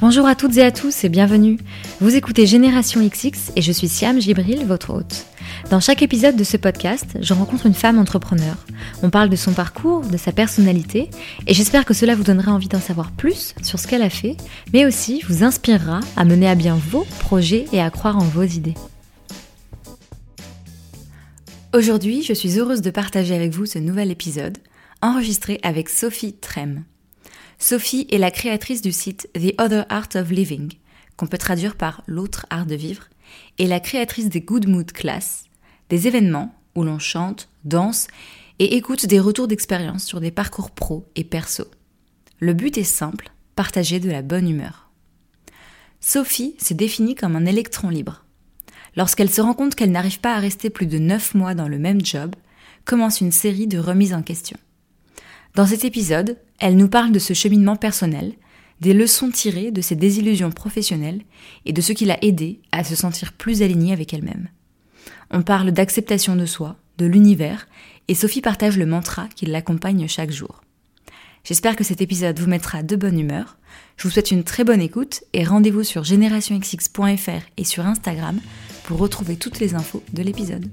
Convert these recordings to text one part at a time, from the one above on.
Bonjour à toutes et à tous et bienvenue. Vous écoutez Génération XX et je suis Siam Gibril, votre hôte. Dans chaque épisode de ce podcast, je rencontre une femme entrepreneur. On parle de son parcours, de sa personnalité et j'espère que cela vous donnera envie d'en savoir plus sur ce qu'elle a fait, mais aussi vous inspirera à mener à bien vos projets et à croire en vos idées. Aujourd'hui, je suis heureuse de partager avec vous ce nouvel épisode, enregistré avec Sophie Trem. Sophie est la créatrice du site The Other Art of Living, qu'on peut traduire par l'autre art de vivre, et la créatrice des Good Mood Class, des événements où l'on chante, danse et écoute des retours d'expérience sur des parcours pro et perso. Le but est simple, partager de la bonne humeur. Sophie s'est définie comme un électron libre. Lorsqu'elle se rend compte qu'elle n'arrive pas à rester plus de 9 mois dans le même job, commence une série de remises en question. Dans cet épisode, elle nous parle de ce cheminement personnel, des leçons tirées de ses désillusions professionnelles et de ce qui l'a aidé à se sentir plus alignée avec elle-même. On parle d'acceptation de soi, de l'univers, et Sophie partage le mantra qui l'accompagne chaque jour. J'espère que cet épisode vous mettra de bonne humeur. Je vous souhaite une très bonne écoute et rendez-vous sur générationxx.fr et sur Instagram pour retrouver toutes les infos de l'épisode.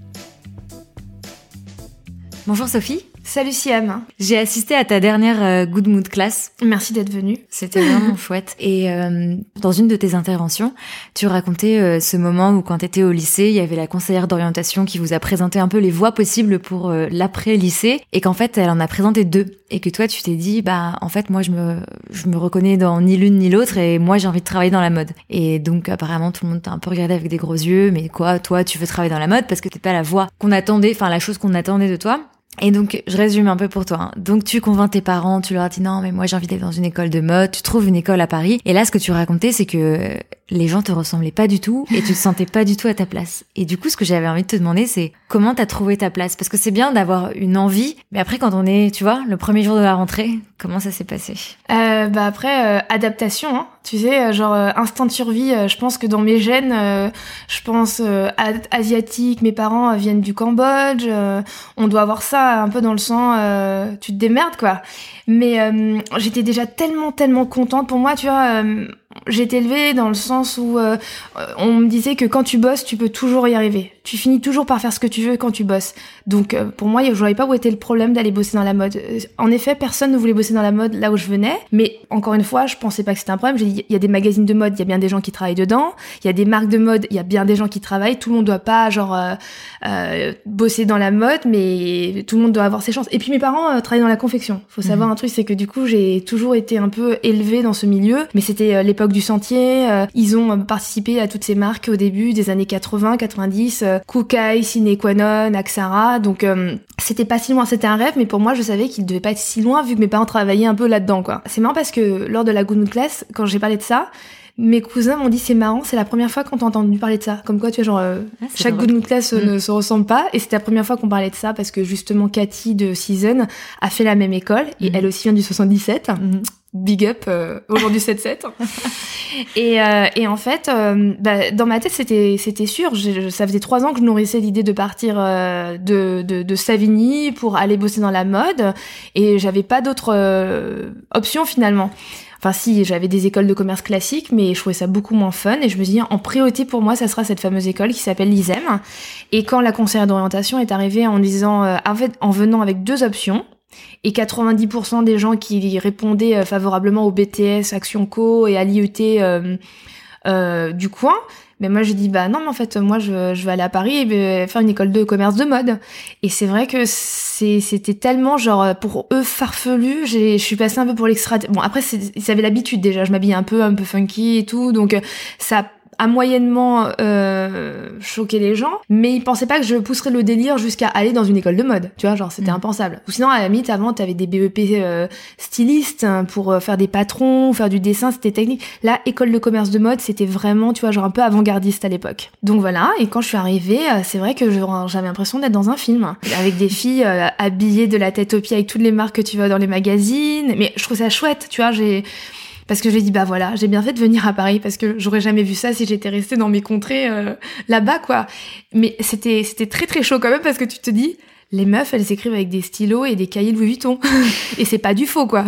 Bonjour Sophie. Salut Siam. J'ai assisté à ta dernière euh, Good Mood class. Merci d'être venue. C'était vraiment chouette. Et euh, dans une de tes interventions, tu racontais euh, ce moment où quand tu étais au lycée, il y avait la conseillère d'orientation qui vous a présenté un peu les voies possibles pour l'après-lycée et qu'en fait, elle en a présenté deux et que toi tu t'es dit bah en fait moi je me je me reconnais dans ni l'une ni l'autre et moi j'ai envie de travailler dans la mode. Et donc apparemment tout le monde t'a un peu regardé avec des gros yeux mais quoi toi tu veux travailler dans la mode parce que t'es pas la voie qu'on attendait enfin la chose qu'on attendait de toi. Et donc, je résume un peu pour toi. Hein. Donc, tu convaincs tes parents, tu leur dis non, mais moi j'ai envie d'aller dans une école de mode, tu trouves une école à Paris. Et là, ce que tu racontais, c'est que les gens te ressemblaient pas du tout et tu te sentais pas du tout à ta place. Et du coup, ce que j'avais envie de te demander, c'est comment t'as trouvé ta place? Parce que c'est bien d'avoir une envie, mais après, quand on est, tu vois, le premier jour de la rentrée, comment ça s'est passé? Euh, Bah après, euh, adaptation. Hein. Tu sais, euh, genre euh, instinct de survie. je pense que dans mes gènes, je pense asiatique. Mes parents viennent du Cambodge. on doit avoir ça un peu dans le sang. tu te démerdes quoi. Mais j'étais déjà tellement, tellement contente. Pour moi, tu vois été élevée dans le sens où euh, on me disait que quand tu bosses, tu peux toujours y arriver. Tu finis toujours par faire ce que tu veux quand tu bosses. Donc euh, pour moi, je voyais pas où était le problème d'aller bosser dans la mode. Euh, en effet, personne ne voulait bosser dans la mode là où je venais, mais encore une fois, je pensais pas que c'était un problème. J'ai dit, il y a des magazines de mode, il y a bien des gens qui travaillent dedans. Il y a des marques de mode, il y a bien des gens qui travaillent. Tout le monde doit pas genre bosser dans la mode, mais tout le monde doit avoir ses chances. Et puis mes parents travaillent dans la confection. Faut savoir mhm. un truc, c'est que du coup, j'ai toujours été un peu élevée dans ce milieu, mais c'était l'époque du Sentier. Euh, ils ont participé à toutes ces marques au début des années 80, 90, euh, Kukai, Cinequanon, Axara. Donc euh, c'était pas si loin, c'était un rêve, mais pour moi je savais qu'il devait pas être si loin vu que mes parents travaillaient un peu là-dedans quoi. C'est marrant parce que lors de la Good Mood Class, quand j'ai parlé de ça, mes cousins m'ont dit c'est marrant, c'est la première fois qu'on t'a entendu parler de ça. Comme quoi, tu vois, genre, ah, chaque Good Mood Class mm. ne se ressemble pas. Et c'était la première fois qu'on parlait de ça parce que justement, Cathy de Season a fait la même école et mm. elle aussi vient du 77 big up euh, aujourd'hui 7-7 et, euh, et en fait euh, bah, dans ma tête c'était c'était sûr ça faisait trois ans que je nourrissais l'idée de partir euh, de, de, de Savigny pour aller bosser dans la mode et j'avais pas d'autre option finalement Enfin si, j'avais des écoles de commerce classiques, mais je trouvais ça beaucoup moins fun. Et je me dis, en priorité pour moi, ça sera cette fameuse école qui s'appelle l'ISEM. Et quand la conseillère d'orientation est arrivée en disant, en fait, en venant avec deux options, et 90% des gens qui répondaient euh, favorablement au BTS, Action Co et à l'IET euh, euh, du coin, mais moi j'ai dit bah non mais en fait moi je, je vais aller à Paris et faire une école de commerce de mode. Et c'est vrai que c'était tellement genre pour eux farfelu. Je suis passée un peu pour l'extra bon après ils avaient l'habitude déjà. Je m'habillais un peu un peu funky et tout. Donc ça a moyennement euh, choqué les gens, mais ils pensaient pas que je pousserais le délire jusqu'à aller dans une école de mode. Tu vois, genre c'était mm. impensable. Ou sinon, à la limite, avant, t'avais des BEP euh, stylistes hein, pour euh, faire des patrons, faire du dessin, c'était technique. Là, école de commerce de mode, c'était vraiment, tu vois, genre un peu avant-gardiste à l'époque. Donc voilà. Et quand je suis arrivée, euh, c'est vrai que j'avais l'impression d'être dans un film avec des filles habillées de la tête aux pieds avec toutes les marques que tu vois dans les magazines. Mais je trouve ça chouette, tu vois. J'ai parce que j'ai dit bah voilà, j'ai bien fait de venir à Paris parce que j'aurais jamais vu ça si j'étais restée dans mes contrées euh, là-bas quoi. Mais c'était c'était très très chaud quand même parce que tu te dis les meufs, elles écrivent avec des stylos et des cahiers Louis Vuitton. et c'est pas du faux, quoi.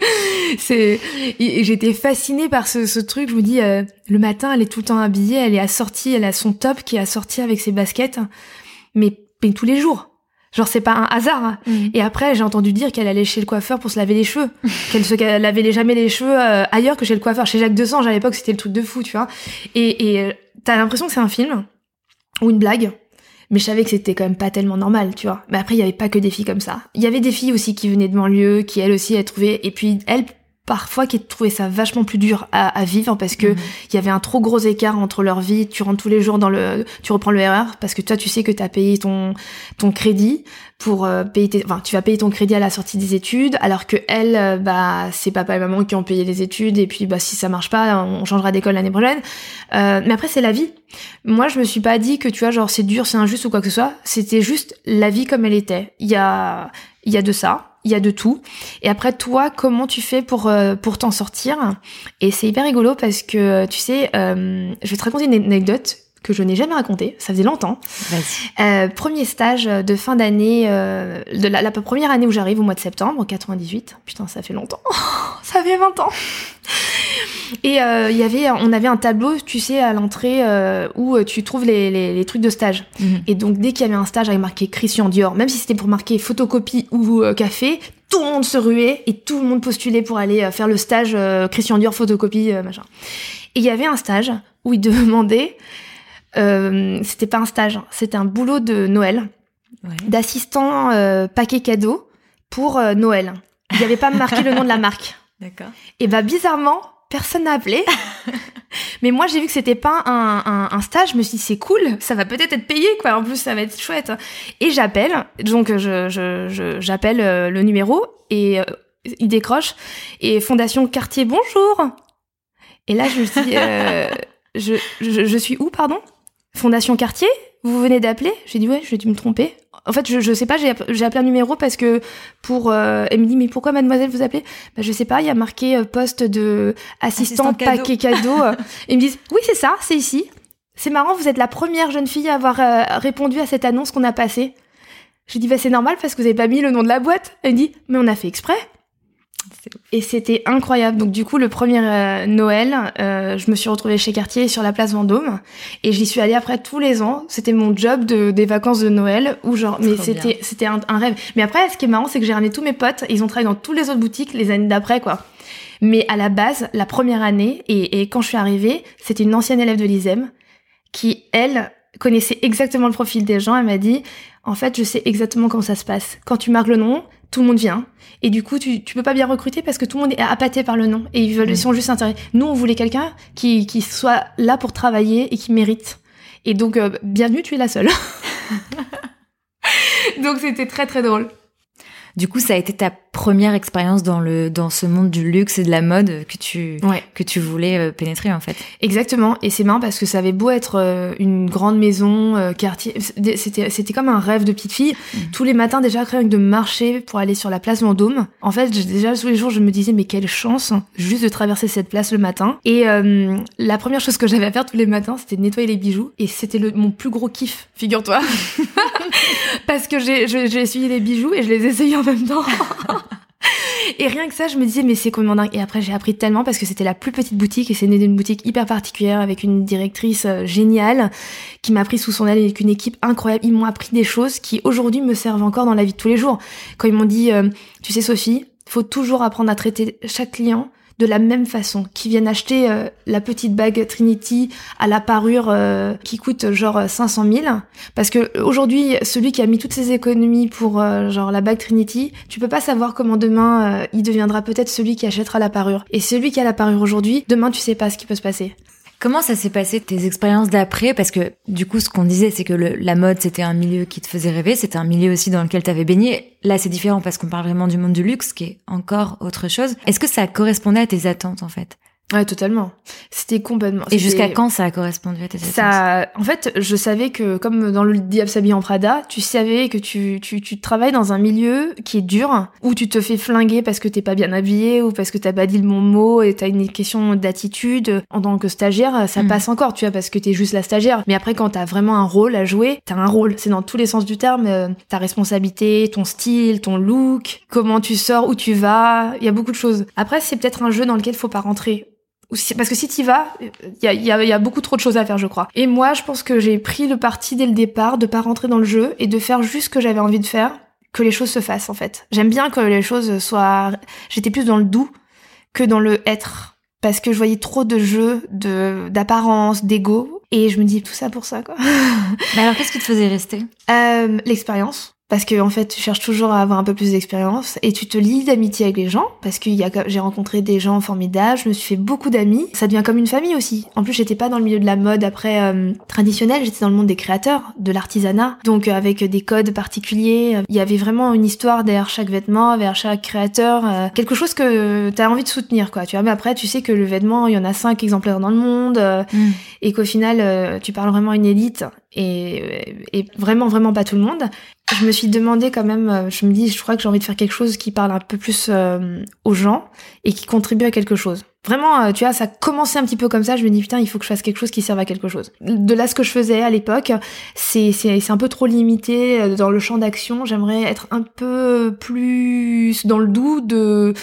c'est, j'étais fascinée par ce, ce, truc. Je me dis, euh, le matin, elle est tout le temps habillée, elle est assortie, elle a son top qui est assorti avec ses baskets. Mais, mais tous les jours. Genre c'est pas un hasard. Mm. Et après j'ai entendu dire qu'elle allait chez le coiffeur pour se laver les cheveux, qu'elle se lavait jamais les cheveux euh, ailleurs que chez le coiffeur. Chez Jacques Desange à l'époque c'était le truc de fou, tu vois. Et, et euh, t'as l'impression que c'est un film ou une blague, mais je savais que c'était quand même pas tellement normal, tu vois. Mais après il y avait pas que des filles comme ça. Il y avait des filles aussi qui venaient de banlieue, qui elles aussi elles trouvaient. Et puis elles parfois qui trouvaient ça vachement plus dur à, à vivre parce que il mhm. y avait un trop gros écart entre leur vie. Tu rentres tous les jours dans le, tu reprends le RR parce que toi tu sais que tu as payé ton ton crédit pour euh, payer tes, enfin tu vas payer ton crédit à la sortie des études alors que elle euh, bah c'est papa et maman qui ont payé les études et puis bah si ça marche pas on changera d'école l'année prochaine. Euh, mais après c'est la vie. Moi je me suis pas dit que tu vois genre c'est dur c'est injuste ou quoi que ce soit. C'était juste la vie comme elle était. Il y a il y a de ça il y a de tout. Et après, toi, comment tu fais pour, euh, pour t'en sortir? Et c'est hyper rigolo parce que, tu sais, euh, je vais te raconter une anecdote que je n'ai jamais racontée, ça faisait longtemps. Euh, premier stage de fin d'année, euh, de la, la, première année où j'arrive au mois de septembre, 98. Putain, ça fait longtemps. ça fait 20 ans. Et euh, y avait, on avait un tableau, tu sais, à l'entrée euh, où tu trouves les, les, les, trucs de stage. Mhm. Et donc dès qu'il y avait un stage avec marqué Christian Dior, même si c'était pour marquer photocopie ou euh, café, tout le monde se ruait et tout le monde postulait pour aller faire le stage Christian Dior photocopie machin. Et il y avait un stage où il demandait, c'était pas un stage, hein, c'était un boulot de Noël, ouais. d'assistant paquet cadeau pour Noël. Il n'y avait pas marqué le nom de la marque. D'accord. Et bah bizarrement, personne n'a appelé. Mais moi, j'ai vu que c'était pas un, un, un, stage. Je me suis dit, c'est cool, ça va peut-être être payé, quoi. En plus, ça va être chouette. Et j'appelle. Donc, je, je, j'appelle euh, le numéro et euh, il décroche. Et Fondation Quartier, bonjour. Et là, je me dis, euh, je, je, je suis où, pardon? Fondation Quartier Vous venez d'appeler? J'ai dit, ouais, j'ai dû me tromper. En fait, je, je sais pas, j'ai appelé un numéro parce que pour. Euh, elle me dit, mais pourquoi mademoiselle vous appelez? Bah, Je sais pas, il y a marqué euh, poste de assistant, paquet cadeau. ils me disent, oui, c'est ça, c'est ici. C'est marrant, vous êtes la première jeune fille à avoir euh, répondu à cette annonce qu'on a passée. J'ai dit, bah, c'est normal parce que vous avez pas mis le nom de la boîte. Elle me dit, mais on a fait exprès. Et c'était incroyable. Donc du coup, le premier euh, Noël, euh, je me suis retrouvée chez Cartier sur la place Vendôme et j'y suis allée après tous les ans. C'était mon job de, des vacances de Noël où genre, mais c'était c'était un, rêve. Mais après, ce qui est marrant, c'est que j'ai ramené tous mes potes. Ils ont travaillé dans toutes les autres boutiques les années d'après, quoi. Mais à la base, la première année et, et quand je suis arrivée, c'était une ancienne élève de l'ISEM qui elle connaissait exactement le profil des gens. Elle m'a dit, en fait, je sais exactement comment ça se passe. Quand tu marques le nom, tout le monde vient. Et du coup, tu, tu peux pas bien recruter parce que tout le monde est appâté par le nom. Et ils veulent, ils sont juste intéressés. Nous, on voulait quelqu'un qui, qui soit là pour travailler et qui mérite. Et donc, euh, bienvenue, tu es la seule. donc, c'était très, très drôle. Du coup, ça a été ta première expérience dans le dans ce monde du luxe et de la mode que tu que tu voulais euh, pénétrer en fait. Exactement. Et c'est marrant parce que ça avait beau être euh, une grande maison, euh, quartier, c'était c'était comme un rêve de petite fille. Mm. Tous les matins déjà rien que de marcher pour aller sur la place Vendôme. En fait, déjà tous les jours, je me disais mais quelle chance juste de traverser cette place le matin. Et la première chose que j'avais à faire tous les matins, c'était de nettoyer les bijoux. Et c'était mon plus gros kiff, figure-toi. parce que j'ai j'ai essuyé les bijoux et je les essayais en même temps. et rien que ça, je me disais, mais c'est complètement dingue. Et après, j'ai appris tellement parce que c'était la plus petite boutique et c'est une boutique hyper particulière avec une directrice euh, géniale qui m'a pris sous son aile avec une équipe incroyable. Ils m'ont appris des choses qui aujourd'hui me servent encore dans la vie de tous les jours. Quand ils m'ont dit, euh, tu sais, Sophie, faut toujours apprendre à traiter chaque client de la même façon, qui viennent acheter euh, la petite bague Trinity à la parure euh, qui coûte genre 500 000, parce que aujourd'hui celui qui a mis toutes ses économies pour euh, genre la bague Trinity, tu peux pas savoir comment demain il deviendra peut-être celui qui achètera la parure. Et celui qui a la parure aujourd'hui, demain tu sais pas ce qui peut se passer. Comment ça s'est passé tes expériences d'après? Parce que du coup, ce qu'on disait, c'est que la mode, c'était un milieu qui te faisait rêver, c'était un milieu aussi dans lequel tu avais baigné. Là, c'est différent parce qu'on parle vraiment du monde du luxe, qui est encore autre chose. Est-ce que ça correspondait à tes attentes en fait? Ouais, totalement. C'était complètement. Et jusqu'à quand ça a correspondu à tes attentes? ça, en fait, je savais que, comme dans le Diable s'habille en Prada, tu savais que tu, tu, tu travailles dans un milieu qui est dur, où tu te fais flinguer parce que t'es pas bien habillé ou parce que t'as pas dit le bon mot et t'as une question d'attitude. En tant que stagiaire, ça Mhm. passe encore, tu vois, parce que t'es juste la stagiaire. Mais après, quand t'as vraiment un rôle à jouer, t'as un rôle. C'est dans tous les sens du terme. euh, ta responsabilité, ton style, ton look, comment tu sors, où tu vas. Il y a beaucoup de choses. Après, c'est peut-être un jeu dans lequel faut pas rentrer. Parce que si t'y vas, il y a, y a- y a beaucoup trop de choses à faire, je crois. Et moi, je pense que j'ai pris le parti dès le départ de pas rentrer dans le jeu et de faire juste ce que j'avais envie de faire, que les choses se fassent en fait. J'aime bien que les choses soient. J'étais plus dans le doux que dans le être, parce que je voyais trop de jeux, de d'apparence, d'ego, et je me dis tout ça pour ça quoi. Mais alors, qu'est-ce qui te faisait rester? Euh, L'expérience. Parce que en fait, tu cherches toujours à avoir un peu plus d'expérience et tu te lis d'amitié avec les gens parce que il y a, j'ai rencontré des gens formidables, je me suis fait beaucoup d'amis. Ça devient comme une famille aussi. En plus, j'étais pas dans le milieu de la mode après euh, traditionnel, j'étais dans le monde des créateurs, de l'artisanat, donc euh, avec des codes particuliers. Il y avait vraiment une histoire derrière chaque vêtement, derrière chaque créateur, euh, quelque chose que t'as envie de soutenir, quoi. Tu vois, mais après, tu sais que le vêtement, il y en a cinq exemplaires dans le monde. euh, Mm. et qu'au final euh, tu parles vraiment à une élite et, et vraiment vraiment pas tout le monde. Je me suis demandé quand même, euh, je me dis, je crois que j'ai envie de faire quelque chose qui parle un peu plus euh, aux gens et qui contribue à quelque chose. Vraiment, euh, tu vois, ça a commencé un petit peu comme ça. Je me dis putain, il faut que je fasse quelque chose qui serve à quelque chose. De là, ce que je faisais à l'époque, c'est c'est un peu trop limité euh, dans le champ d'action. J'aimerais être un peu plus dans le doux de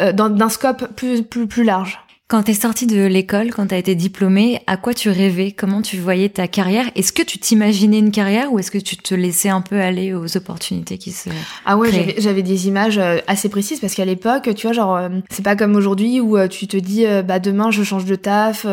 euh, d'un scope plus plus plus large. Quand t'es sortie de l'école, quand t'as été diplômée, à quoi tu rêvais? Comment tu voyais ta carrière? Est-ce que tu t'imaginais une carrière ou est-ce que tu te laissais un peu aller aux opportunités qui se... Ah ouais, j'avais- des images euh, assez précises parce qu'à l'époque, tu vois, genre, euh, c'est pas comme aujourd'hui où euh, tu te dis, bah demain je change de taf.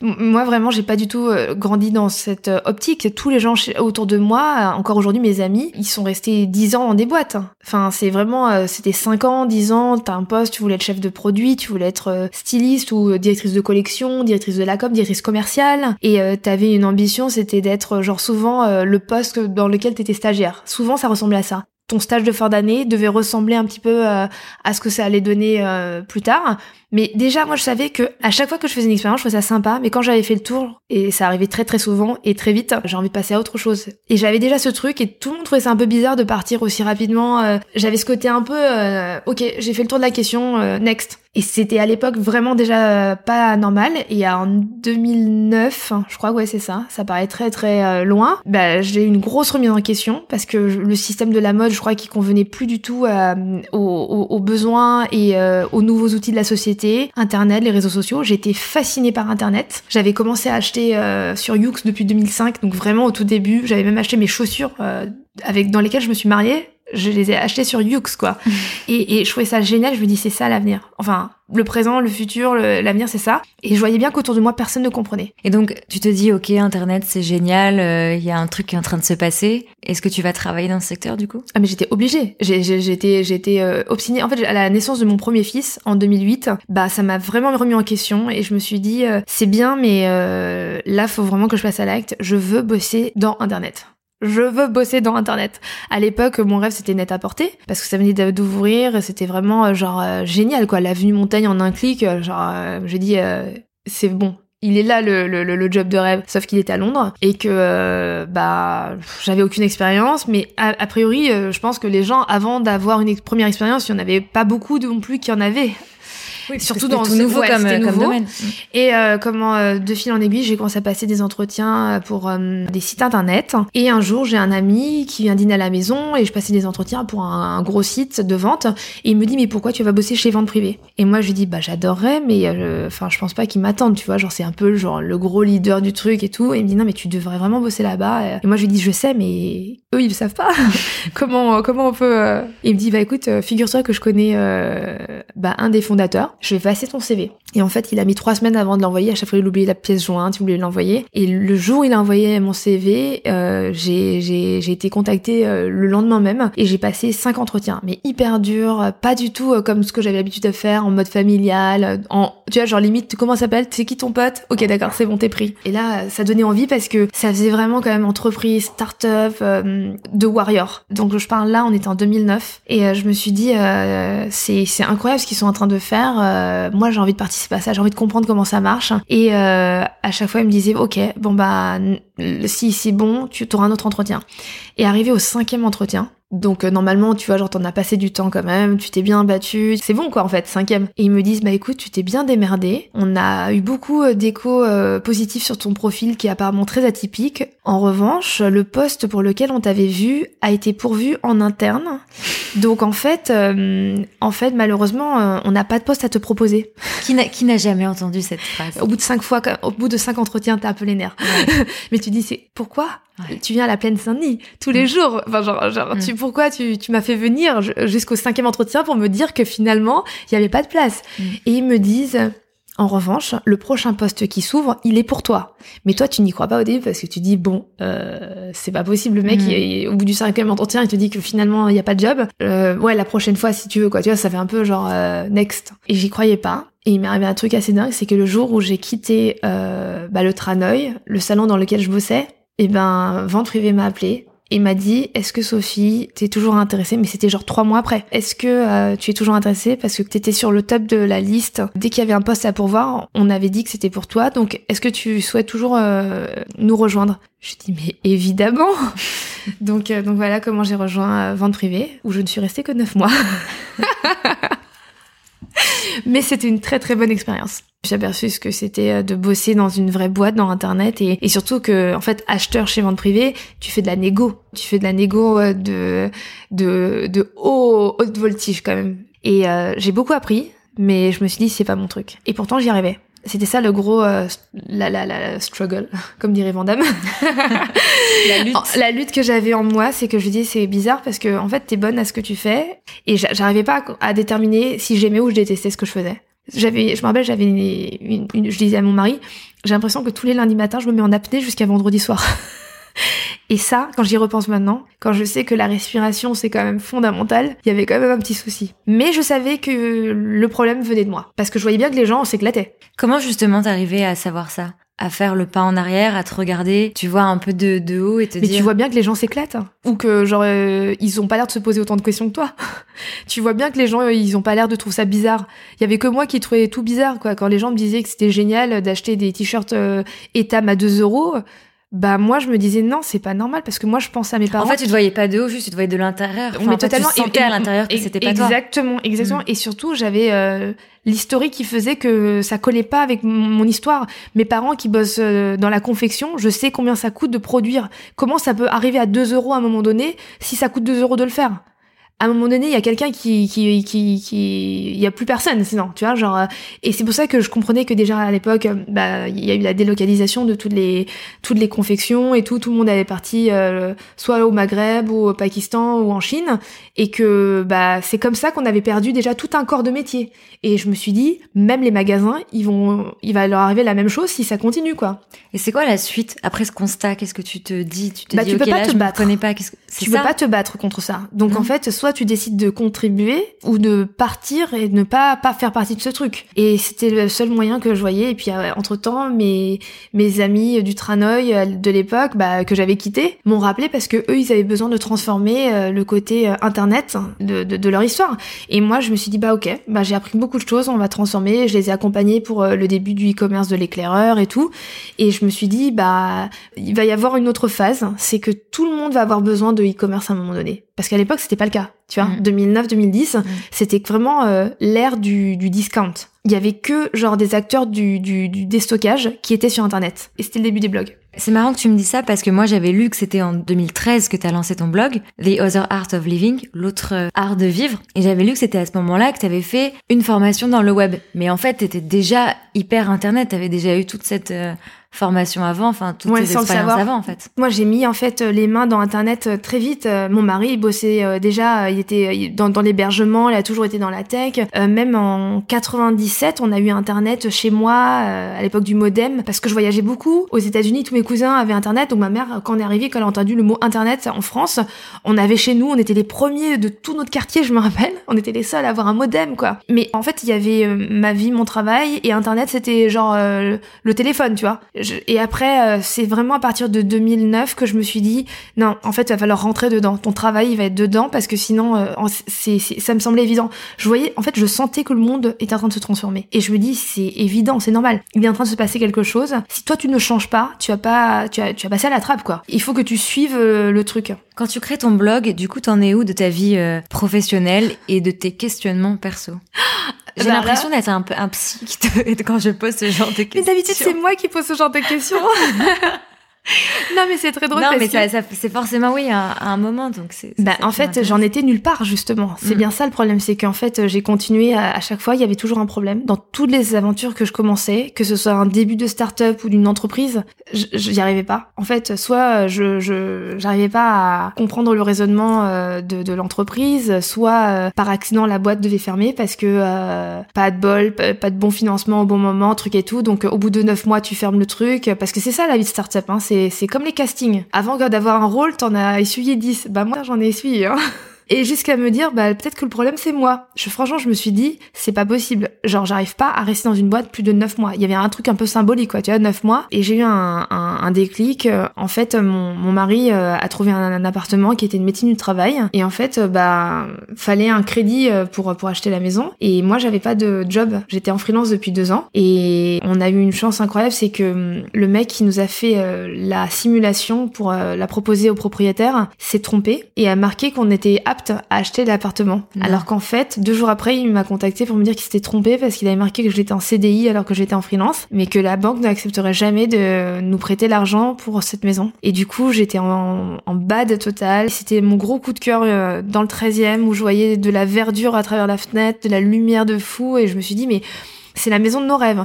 moi vraiment, j'ai pas du tout grandi dans cette optique. Tous les gens autour de moi, encore aujourd'hui mes amis, ils sont restés 10 ans dans des boîtes. Enfin, c'est vraiment, c'était 5 ans, 10 ans, t'as un poste, tu voulais être chef de produit, tu voulais être styliste euh, directrice de collection, directrice de la com, directrice commerciale, et euh, t'avais une ambition, c'était d'être euh, genre souvent euh, le poste dans lequel t'étais stagiaire. Souvent, ça ressemblait à ça ton stage de fin d'année devait ressembler un petit peu euh, à ce que ça allait donner plus tard. Mais déjà, moi, je savais que à chaque fois que je faisais une expérience, je trouvais ça sympa. Mais quand j'avais fait le tour, et ça arrivait très très souvent et très vite, j'ai envie de passer à autre chose. Et j'avais déjà ce truc, et tout le monde trouvait ça un peu bizarre de partir aussi rapidement. euh, j'avais ce côté un peu, euh, ok, j'ai fait le tour de la question, euh, next. Et c'était à l'époque vraiment déjà euh, pas normal. Et en 2009, je crois, ouais, c'est ça. Ça paraît très très euh, loin. Bah, j'ai eu une grosse remise en question parce que le système de la mode, je crois, qu'il convenait plus du tout aux, aux- aux besoins et aux nouveaux outils de la société, Internet, les réseaux sociaux. J'étais fascinée par Internet. J'avais commencé à acheter euh, sur Yux depuis 2005, donc vraiment au tout début. J'avais même acheté mes chaussures euh, avec dans lesquelles je me suis mariée. Je les ai achetées sur Yux, quoi. Et, et je trouvais ça génial. Je me dis, c'est ça l'avenir. Enfin, le présent, le futur, l'avenir, c'est ça. Et je voyais bien qu'autour de moi, personne ne comprenait. Et donc, tu te dis, ok, Internet, c'est génial, euh, il y a un truc qui est en train de se passer. Est-ce que tu vas travailler dans ce secteur, du coup? Ah mais j'étais obligée. J'étais j'étais euh, obstinée. En fait, à la naissance de mon premier fils en 2008, bah ça m'a vraiment remis en question et je me suis dit euh, c'est bien, mais là faut vraiment que je passe à l'acte. Je veux bosser dans Internet. Je veux bosser dans Internet. À l'époque, mon rêve c'était net à porter parce que ça venait d'ouvrir. C'était vraiment euh, genre euh, génial quoi. L'avenue Montagne en un clic. euh, Genre j'ai dit c'est bon. Il est là le, le, le- job de rêve, sauf qu'il était à Londres et que bah j'avais aucune expérience, mais a, a priori je pense que les gens avant d'avoir une première expérience, il y en avait pas beaucoup non plus qui en avaient. Surtout dans tout nouveau ouais, comme, nouveau. domaine. Et euh, comment euh, de fil en aiguille, j'ai commencé à passer des entretiens euh, pour euh, des sites internet. Et un jour, j'ai un ami qui vient dîner à la maison et je passais des entretiens pour un, un gros site de vente. Et il me dit mais pourquoi tu vas bosser chez vente privée? Et moi je lui dis bah j'adorerais, mais euh, enfin je pense pas qu'ils m'attendent, tu vois. Genre c'est un peu genre le gros leader du truc et tout. Et il me dit non mais tu devrais vraiment bosser là-bas. Et moi je lui dis je sais, mais eux ils le savent pas. comment comment on peut euh Il me dit bah écoute, figure-toi que je connais euh, bah, un des fondateurs. Je vais passer ton CV. Et en fait, il a mis trois semaines avant de l'envoyer. À chaque fois, il oubliait la pièce jointe, il voulait l'envoyer. Et le jour où il a envoyé mon CV, euh, j'ai été contactée euh, le lendemain même et j'ai passé cinq entretiens, mais hyper dur, pas du tout euh, comme ce que j'avais l'habitude de faire en mode familial, euh, en tu vois genre limite comment ça s'appelle, c'est qui ton pote? Ok d'accord, c'est bon, t'es pris. Et là, ça donnait envie parce que ça faisait vraiment quand même entreprise, start-up, euh, de warrior. Donc je parle là, on était en 2009 et euh, je me suis dit c'est incroyable ce qu'ils sont en train de faire. Euh, moi j'ai envie de participer se passe, j'ai envie de comprendre comment ça marche. Et euh, à chaque fois, il me disait, ok, bon bah si c'est bon, tu auras un autre entretien. Et arrivé au cinquième entretien, donc euh, normalement, tu vois, genre t'en as passé du temps quand même, tu t'es bien battu, c'est bon quoi en fait, cinquième. Et ils me disent, bah écoute, tu t'es bien démerdé, on a eu beaucoup euh, d'échos euh, positifs sur ton profil qui est apparemment très atypique. En revanche, le poste pour lequel on t'avait vu a été pourvu en interne. Donc en fait, en fait malheureusement, on n'a pas de poste à te proposer. Qui n'a, jamais entendu cette phrase? Au bout de cinq fois, au bout de cinq entretiens, t'as un peu les nerfs. Mais tu dis, c'est pourquoi tu viens à la plaine Saint-Denis tous les mm. jours? Enfin, genre, genre tu, mm. pourquoi tu, tu m'as fait venir jusqu'au cinquième entretien pour me dire que finalement, il n'y avait pas de place? Mm. Et ils me disent, en revanche, le prochain poste qui s'ouvre, il est pour toi. Mais toi, tu n'y crois pas au début parce que tu dis, bon, euh, c'est pas possible. Le mec, au bout du cinquième entretien, il te dit que finalement, il n'y a pas de job. Euh, ouais, la prochaine fois, si tu veux, quoi. Tu vois, ça fait un peu genre, euh, next. Et j'y croyais pas. Et il m'est arrivé un truc assez dingue, c'est que le jour où j'ai quitté euh, bah, le Tranoï, le salon dans lequel je bossais, et eh ben, vente privée m'a appelé et m'a dit est-ce que Sophie t'es toujours intéressée? Mais c'était genre trois mois après. Est-ce que euh, tu es toujours intéressée? Parce que t'étais sur le top de la liste. Dès qu'il y avait un poste à pourvoir on avait dit que c'était pour toi. Donc est-ce que tu souhaites toujours euh, nous rejoindre? Je dis mais évidemment! Donc euh, donc voilà comment j'ai rejoint vente privée où je ne suis restée que neuf mois mais c'était une très très bonne expérience. J'ai aperçu ce que c'était euh, de bosser dans une vraie boîte dans internet et, surtout que en fait acheteur chez vente privée tu fais de la négo. Tu fais de la négo euh, de de de haut haute voltige quand même. Et euh, j'ai beaucoup appris mais je me suis dit c'est pas mon truc. Et pourtant j'y arrivais c'était ça le gros la, la, la struggle comme dirait Vandame la lutte. La lutte que j'avais en moi c'est que je dis c'est bizarre parce que en fait t'es bonne à ce que tu fais et j'arrivais pas à déterminer si j'aimais ou je détestais ce que je faisais. J'avais, je me rappelle, j'avais une, une, je disais à mon mari, j'ai l'impression que tous les lundis matins, je me mets en apnée jusqu'à vendredi soir. Et ça, quand j'y repense maintenant, quand je sais que la respiration c'est quand même fondamental, il y avait quand même un petit souci. Mais je savais que le problème venait de moi, parce que je voyais bien que les gens s'éclataient. Comment justement t'arrivais à savoir ça? À faire le pas en arrière, à te regarder, tu vois un peu de, de haut et te dire. Mais tu vois bien que les gens s'éclatent ou que genre euh, ils ont pas l'air de se poser autant de questions que toi. tu vois bien que les gens euh, ils ont pas l'air de trouver ça bizarre. Il y avait que moi qui trouvais tout bizarre quoi. Quand les gens me disaient que c'était génial d'acheter des t-shirts euh, Etam à 2 euros, bah moi je me disais non c'est pas normal parce que moi je pense à mes parents. en fait tu te voyais pas de haut juste tu te voyais de l'intérieur. Enfin, mais totalement tu sentais à l'intérieur que c'était pas exactement exactement. Mm. et surtout j'avais euh, l'historique qui faisait que ça collait pas avec mon histoire. Mes parents qui bossent euh, dans la confection je sais combien ça coûte de produire. Comment ça peut arriver à 2 euros à un moment donné si ça coûte 2 euros de le faire? À un moment donné, il y a quelqu'un qui, qui, qui, qui, il y a plus personne, sinon, tu vois, genre, et c'est pour ça que je comprenais que déjà à l'époque, bah, il y a eu la délocalisation de toutes les, toutes les confections et tout, tout le monde avait parti, euh, soit au Maghreb ou au Pakistan ou en Chine, et que, bah, c'est comme ça qu'on avait perdu déjà tout un corps de métier. Et je me suis dit, même les magasins, ils vont, il va leur arriver la même chose si ça continue, quoi. Et c'est quoi la suite après ce constat? Qu'est-ce que tu te dis? Tu te bah, dis, tu peux pas te battre. pas. Que... Tu peux pas te battre contre ça. Donc en fait, soit tu décides de contribuer ou de partir et de ne pas pas faire partie de ce truc. Et c'était le seul moyen que je voyais. Et puis euh, entre temps, mes mes amis du Tranoï euh, de l'époque, bah, que j'avais quitté, m'ont rappelé parce que eux, ils avaient besoin de transformer euh, le côté internet de, de, de, leur histoire. Et moi, je me suis dit bah ok, bah j'ai appris beaucoup de choses, on va transformer. Je les ai accompagnés pour le début du e-commerce de l'éclaireur et tout. Et je me suis dit bah il va y avoir une autre phase, c'est que tout le monde va avoir besoin de e-commerce à un moment donné. Parce qu'à l'époque, c'était pas le cas. Tu vois, 2009-2010, mm. mm. c'était vraiment euh, l'ère du, du discount. Il y avait que genre des acteurs du, du, du déstockage qui étaient sur Internet. Et c'était le début des blogs. C'est marrant que tu me dis ça parce que moi j'avais lu que c'était en 2013 que tu as lancé ton blog, The Other Art of Living, l'autre euh, art de vivre. Et j'avais lu que c'était à ce moment-là que tu avais fait une formation dans le web. Mais en fait, tu étais déjà hyper Internet, tu avais déjà eu toute cette... Formation avant, enfin toutes ouais, tes expériences avant en fait. Moi j'ai mis en fait les mains dans internet euh, très vite. Euh, mon mari il bossait euh, déjà, il était dans, dans l'hébergement, il a toujours été dans la tech. même en 97, on a eu internet chez moi à l'époque du modem parce que je voyageais beaucoup. Aux États-Unis, tous mes cousins avaient internet, donc ma mère quand on est arrivé, quand elle a entendu le mot internet en France, on avait chez nous, on était les premiers de tout notre quartier, je me rappelle. On était les seuls à avoir un modem quoi. Mais en fait il y avait ma vie, mon travail et internet c'était genre le téléphone, tu vois et après, euh, c'est vraiment à partir de 2009 que je me suis dit, non, en fait, il va falloir rentrer dedans. Ton travail, il va être dedans parce que sinon, euh, c'est, ça me semblait évident. Je voyais, en fait, je sentais que le monde était en train de se transformer. Et je me dis, c'est évident, c'est normal. Il est en train de se passer quelque chose. Si toi, tu ne changes pas, tu vas pas, tu vas, tu vas passer à la trappe, quoi. Il faut que tu suives euh, le truc. Quand tu crées ton blog, du coup, t'en es où de ta vie professionnelle et de tes questionnements perso? J'ai bah l'impression d'être un peu un psy quand je pose ce genre de questions. Mais d'habitude, c'est moi qui pose ce genre de questions. non mais c'est très drôle. Non mais ça, c'est forcément oui à, un moment donc c'est. Bah en fait j'en étais nulle part justement. C'est mm. bien ça le problème, c'est qu'en fait j'ai continué à, chaque fois il y avait toujours un problème dans toutes les aventures que je commençais, que ce soit un début de start-up ou d'une entreprise, j'y arrivais pas. En fait soit je je j'arrivais pas à comprendre le raisonnement euh, de, de l'entreprise, soit euh, par accident la boîte devait fermer parce que euh, pas de bol, pas de bon financement au bon moment, truc et tout. Donc au bout de neuf mois tu fermes le truc parce que c'est ça la vie de start-up. Hein, c'est comme les castings. Avant d'avoir un rôle, t'en as essuyé 10. Bah moi, j'en ai essuyé. Hein. Et jusqu'à me dire, bah peut-être que le problème c'est moi. Je, franchement, je me suis dit, c'est pas possible. Genre, j'arrive pas à rester dans une boîte plus de 9 mois. Il y avait un truc un peu symbolique, quoi, tu vois, 9 mois. Et j'ai eu un, un, un, déclic. En fait, mon, mon mari euh, a trouvé un, appartement qui était une médecine du travail. Et en fait, euh, bah, fallait un crédit euh, pour, pour acheter la maison. Et moi, j'avais pas de job. J'étais en freelance depuis deux ans. Et on a eu une chance incroyable, c'est que hum, le mec qui nous a fait la simulation pour la proposer au propriétaire s'est trompé et a marqué qu'on était apte à acheter l'appartement. Alors qu'en fait, deux jours après, il m'a contacté pour me dire qu'il s'était trompé parce qu'il avait marqué que j'étais en CDI alors que j'étais en freelance, mais que la banque n'accepterait jamais de nous prêter l'argent pour cette maison. Et du coup, j'étais en, en bad total. C'était mon gros coup de cœur euh, dans le 13e où je voyais de la verdure à travers la fenêtre, de la lumière de fou et je me suis dit mais c'est la maison de nos rêves.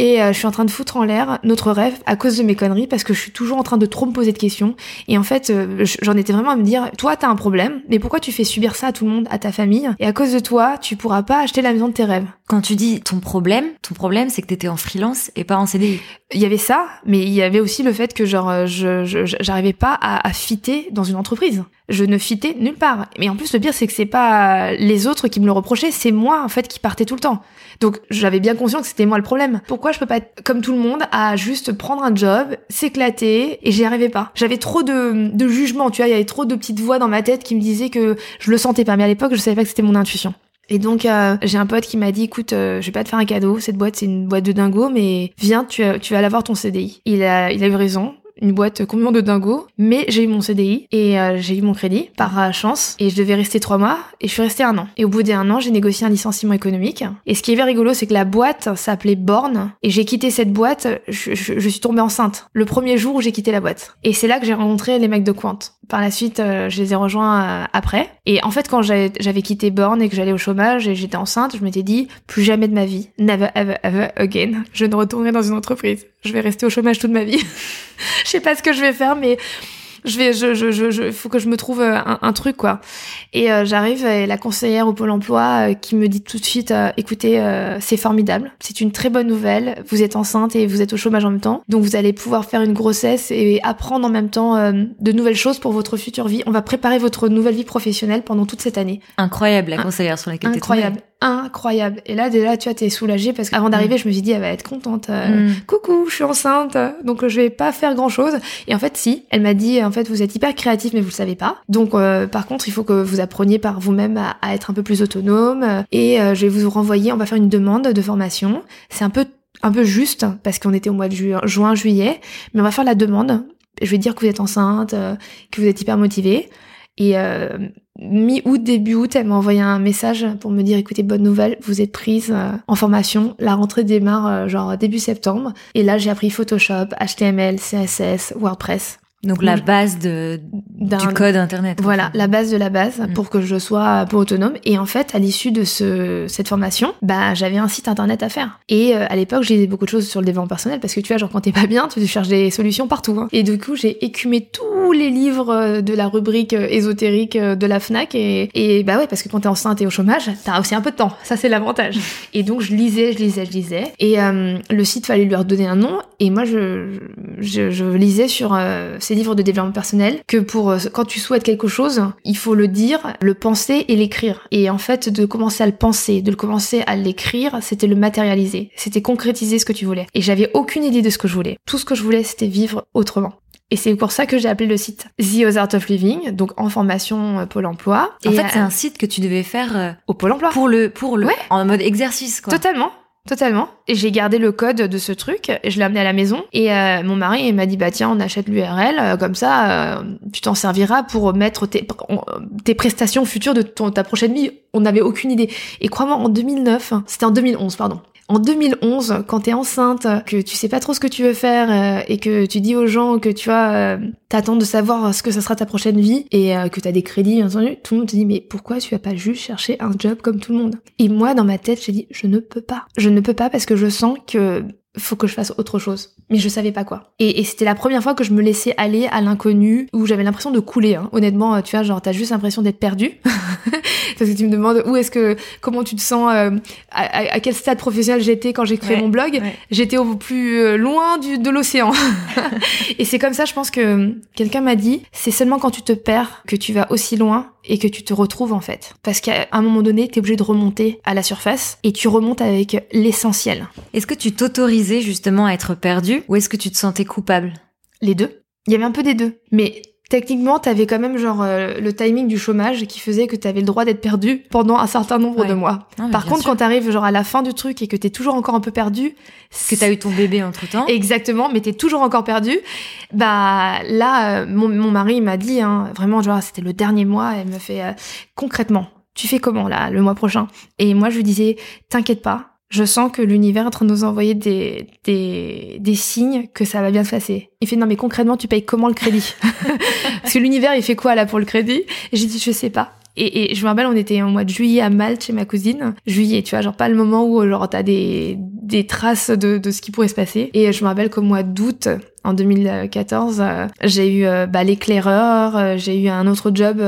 Et euh, je suis en train de foutre en l'air notre rêve à cause de mes conneries parce que je suis toujours en train de trop me poser de questions. Et en fait, euh, j'en étais vraiment à me dire, toi, t'as un problème, mais pourquoi tu fais subir ça à tout le monde, à ta famille? Et à cause de toi, tu pourras pas acheter la maison de tes rêves. Quand tu dis ton problème, ton problème, c'est que t'étais en freelance et pas en CDI. Il y avait ça, mais il y avait aussi le fait que genre, euh, je, j'arrivais pas à, à fitter dans une entreprise je ne fitais nulle part. Mais en plus, le pire, c'est que c'est pas les autres qui me le reprochaient, c'est moi, en fait, qui partais tout le temps. Donc, j'avais bien conscience que c'était moi le problème. Pourquoi je peux pas comme tout le monde à juste prendre un job, s'éclater, et j'y arrivais pas. J'avais trop de, de jugement, tu vois, il y avait trop de petites voix dans ma tête qui me disaient que je le sentais pas. Mais à l'époque, je savais pas que c'était mon intuition. Et donc euh, j'ai un pote qui m'a dit écoute euh, je vais pas te faire un cadeau cette boîte c'est une boîte de dingo mais viens tu, tu vas l'avoir ton CDI. Il a il a eu raison une boîte complètement de dingo, mais j'ai eu mon CDI et euh, j'ai eu mon crédit par euh, chance et je devais rester trois mois et je suis restée un an. Et au bout d'un an, j'ai négocié un licenciement économique. Et ce qui est rigolo, c'est que la boîte s'appelait Born et j'ai quitté cette boîte, je, je, suis tombée enceinte le premier jour où j'ai quitté la boîte. Et c'est là que j'ai rencontré les mecs de Quant. Par la suite, euh, je les ai rejoints après. Et en fait, quand j'avais quitté Born et que j'allais au chômage et j'étais enceinte, je m'étais dit plus jamais de ma vie, never ever ever again, je ne retournerai dans une entreprise. Je vais rester au chômage toute ma vie. je sais pas ce que je vais faire, mais je vais, je, je, je, je, faut que je me trouve euh, un, un truc quoi. Et euh, j'arrive et la conseillère au pôle emploi euh, qui me dit tout de suite, écoutez, c'est formidable, c'est une très bonne nouvelle. Vous êtes enceinte et vous êtes au chômage en même temps, donc vous allez pouvoir faire une grossesse et apprendre en même temps de nouvelles choses pour votre future vie. On va préparer votre nouvelle vie professionnelle pendant toute cette année. Incroyable la conseillère sur laquelle Incroyable incroyable. Et là, déjà, tu vois, t'es soulagée parce qu'avant d'arriver, mm. je me suis dit, elle va être contente. Mm. Coucou, je suis enceinte, donc je vais pas faire grand chose. Et en fait, si, elle m'a dit, en fait, vous êtes hyper créatif, mais vous le savez pas. Donc, euh, par contre, il faut que vous appreniez par vous-même à, être un peu plus autonome. Et euh, je vais vous renvoyer, on va faire une demande de formation. C'est un peu un peu juste parce qu'on était au mois de juin, juillet, mais on va faire la demande. Je vais dire que vous êtes enceinte, euh, que vous êtes hyper motivée. Et mi-août, début août, elle m'a envoyé un message pour me dire écoutez, bonne nouvelle, vous êtes prise euh, en formation. La rentrée démarre euh, genre début septembre. Et là, j'ai appris Photoshop, HTML, CSS, WordPress. Donc la base de du code internet. Voilà, la base de la base mm. pour que je sois un peu autonome. Et en fait, à l'issue de ce cette formation, bah j'avais un site internet à faire. Et euh, à l'époque, j'ai beaucoup de choses sur le développement personnel parce que tu vois, genre quand t'es pas bien, tu cherches des solutions partout. Hein. Et du coup, j'ai écumé tous les livres euh, de la rubrique euh, ésotérique de la Fnac et et bah ouais, parce que quand t'es enceinte et au chômage, t'as aussi un peu de temps. Ça c'est l'avantage. et donc je lisais, je lisais, je lisais. Et le site fallait lui redonner un nom. Et moi, je je, je lisais sur ces livres de développement personnel que pour quand tu souhaites quelque chose, il faut le dire, le penser et l'écrire. Et en fait, de commencer à le penser, de le commencer à l'écrire, c'était le matérialiser, c'était concrétiser ce que tu voulais. Et j'avais aucune idée de ce que je voulais. Tout ce que je voulais, c'était vivre autrement. Et c'est pour ça que j'ai appelé le site The Art of Living, donc en formation euh, Pôle Emploi. En et fait, c'est un site que tu devais faire euh, au Pôle Emploi. Pour le, pour le, en mode exercice, quoi. Totalement. Totalement. Et j'ai gardé le code de ce truc, je l'ai amené à la maison. Et euh, mon mari m'a dit bah tiens on achète l'URL, comme ça tu t'en serviras pour mettre tes, tes prestations futures de ta prochaine vie. On n'avait aucune idée. Et crois-moi en 2009, c'était en 2011 pardon en 2011, quand t'es enceinte, que tu sais pas trop ce que tu veux faire euh, et que tu dis aux gens que tu vois, euh, t'attends de savoir ce que ça sera ta prochaine vie et euh, que t'as des crédits, entendu, tout le monde te dit mais pourquoi tu vas pas juste chercher un job comme tout le monde? Et moi, dans ma tête, j'ai dit je ne peux pas. Je ne peux pas parce que je sens que faut que je fasse autre chose. Mais je savais pas quoi. Et, c'était la première fois que je me laissais aller à l'inconnu, où j'avais l'impression de couler. Hein. Honnêtement, tu vois, genre t'as juste l'impression d'être perdu, parce que tu me demandes où est-ce que, comment tu te sens, euh, à, quel stade professionnel j'étais quand j'ai créé mon blog. J'étais au plus euh, loin du, de l'océan. et c'est comme ça, je pense que quelqu'un m'a dit, c'est seulement quand tu te perds que tu vas aussi loin et que tu te retrouves en fait. Parce qu'à un moment donné, t'es obligé de remonter à la surface et tu remontes avec l'essentiel. Est-ce que tu t'autorisais justement à être perdu ou est-ce que tu te sentais coupable? Les deux. Il y avait un peu des deux. Mais techniquement, t'avais quand même genre euh, le timing du chômage qui faisait que t'avais le droit d'être perdu pendant un certain nombre de mois. Par contre, quand t'arrives genre à la fin du truc et que t'es toujours encore un peu perdu, que t'as eu ton bébé entre temps. Exactement, mais t'es toujours encore perdu. Bah là, euh, mon, mari m'a dit, hein, vraiment, genre c'était le dernier mois, elle me fait euh, concrètement. Tu fais comment là le mois prochain? Et moi je lui disais t'inquiète pas, je sens que l'univers est en train de nous envoyer des, des, des signes que ça va bien se passer. Il fait non mais concrètement tu payes comment le crédit? Parce que l'univers il fait quoi là pour le crédit? Et j'ai dit je sais pas. Et, et, je me rappelle, on était en mois de juillet à Malte chez ma cousine. Juillet, tu vois, genre pas le moment où genre t'as des, des traces de, de ce qui pourrait se passer. Et je me rappelle qu'au mois d'août, en 2014, euh, j'ai eu euh, bah, l'éclaireur, euh, j'ai eu un autre job,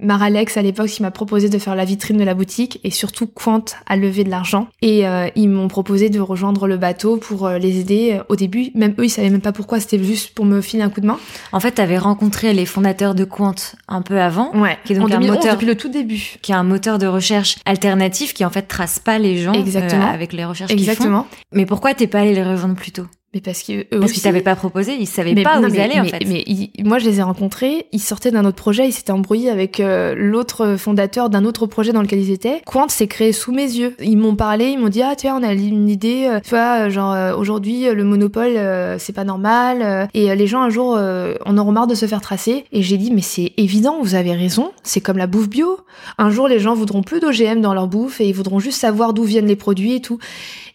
Maralex à l'époque qui m'a proposé de faire la vitrine de la boutique et surtout Quant à lever de l'argent. Et ils m'ont proposé de rejoindre le bateau pour les aider. Au début, même eux, ils savaient même pas pourquoi, c'était juste pour me filer un coup de main. En fait, t'avais rencontré les fondateurs de Quant un peu avant, ouais, qui est donc en 2011, un moteur depuis le tout début, qui est un moteur de recherche alternatif qui en fait trace pas les gens Exactement. avec les recherches qu'ils font. Mais pourquoi t'es pas allé les rejoindre plus tôt? Mais parce que eux parce qu'ils t'avaient pas proposé, ils savaient pas où ils allaient en fait. Mais moi je les ai rencontrés, ils sortaient d'un autre projet, ils s'étaient embrouillés avec euh, l'autre fondateur d'un autre projet dans lequel ils étaient. Quant s'est créé sous mes yeux. Ils m'ont parlé, ils m'ont dit ah tu vois on a une idée, euh, tu vois euh, genre aujourd'hui le monopole c'est pas normal et les gens un jour en auront marre de se faire tracer et j'ai dit mais c'est évident, vous avez raison, c'est comme la bouffe bio. Un jour les gens voudront plus d'OGM dans leur bouffe et ils voudront juste savoir d'où viennent les produits et tout.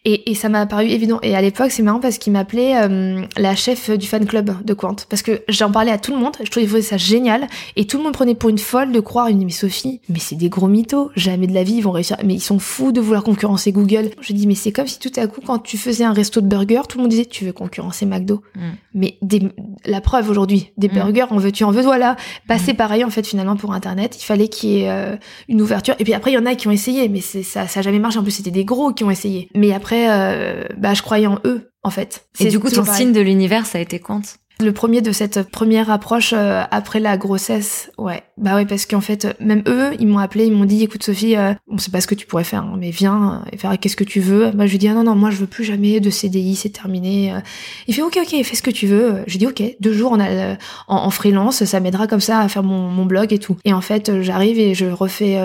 Et, et ça m'a paru évident. Et à l'époque, c'est marrant parce qu'il m'appelait euh, la chef du fan club de Quant. Parce que j'en parlais à tout le monde, je trouvais ça génial. Et tout le monde prenait pour une folle de croire, une mais Sophie, mais c'est des gros mythos. Jamais de la vie, ils vont réussir. Mais ils sont fous de vouloir concurrencer Google. Je dis, mais c'est comme si tout à coup, quand tu faisais un resto de burgers, tout le monde disait, tu veux concurrencer McDo. Mm. Mais des, la preuve aujourd'hui, des mm. burgers, en veux-tu, en veux, voilà. Passer mm. pareil, en fait, finalement, pour Internet. Il fallait qu'il y ait euh, une ouverture. Et puis après, il y en a qui ont essayé, mais ça, ça a jamais marché. En plus, c'était des gros qui ont essayé. Mais après, euh, bah, je croyais en eux, en fait. Et du coup, ton signe de l'univers, ça a été compte le premier de cette première approche euh, après la grossesse, ouais. Bah ouais, parce qu'en fait, même eux, ils m'ont appelé, ils m'ont dit, écoute Sophie, euh, on sait pas ce que tu pourrais faire, hein, mais viens et faire qu'est-ce que tu veux. Moi, je lui dis, ah non, non, moi, je veux plus jamais de CDI, c'est terminé. Euh. Il fait, ok, ok, fais ce que tu veux. Je dis, ok, deux jours on a, en, freelance, ça m'aidera comme ça à faire mon, blog et tout. Et en fait, j'arrive et je refais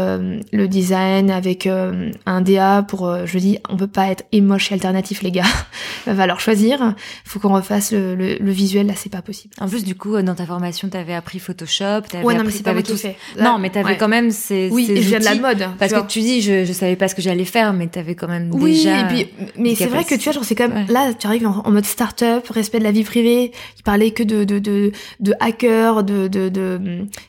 le design avec un DA pour, je dis, on peut pas être émoche et alternatif, les gars. va falloir choisir. Faut qu'on refasse le, le, le visuel, c'est pas possible. En plus, du coup, dans ta formation, t'avais appris Photoshop, t'avais ouais, non, mais c'est pas tout fait. non, mais t'avais quand même ces, oui, ces je viens de la mode. Parce que tu dis, je, je savais pas ce que j'allais faire, mais t'avais quand même oui, déjà. Oui, et puis, mais c'est vrai que tu vois, genre, c'est quand même, là, tu arrives en, mode start-up, respect de la vie privée, il parlait que de, de, de, de hacker, de, de, de,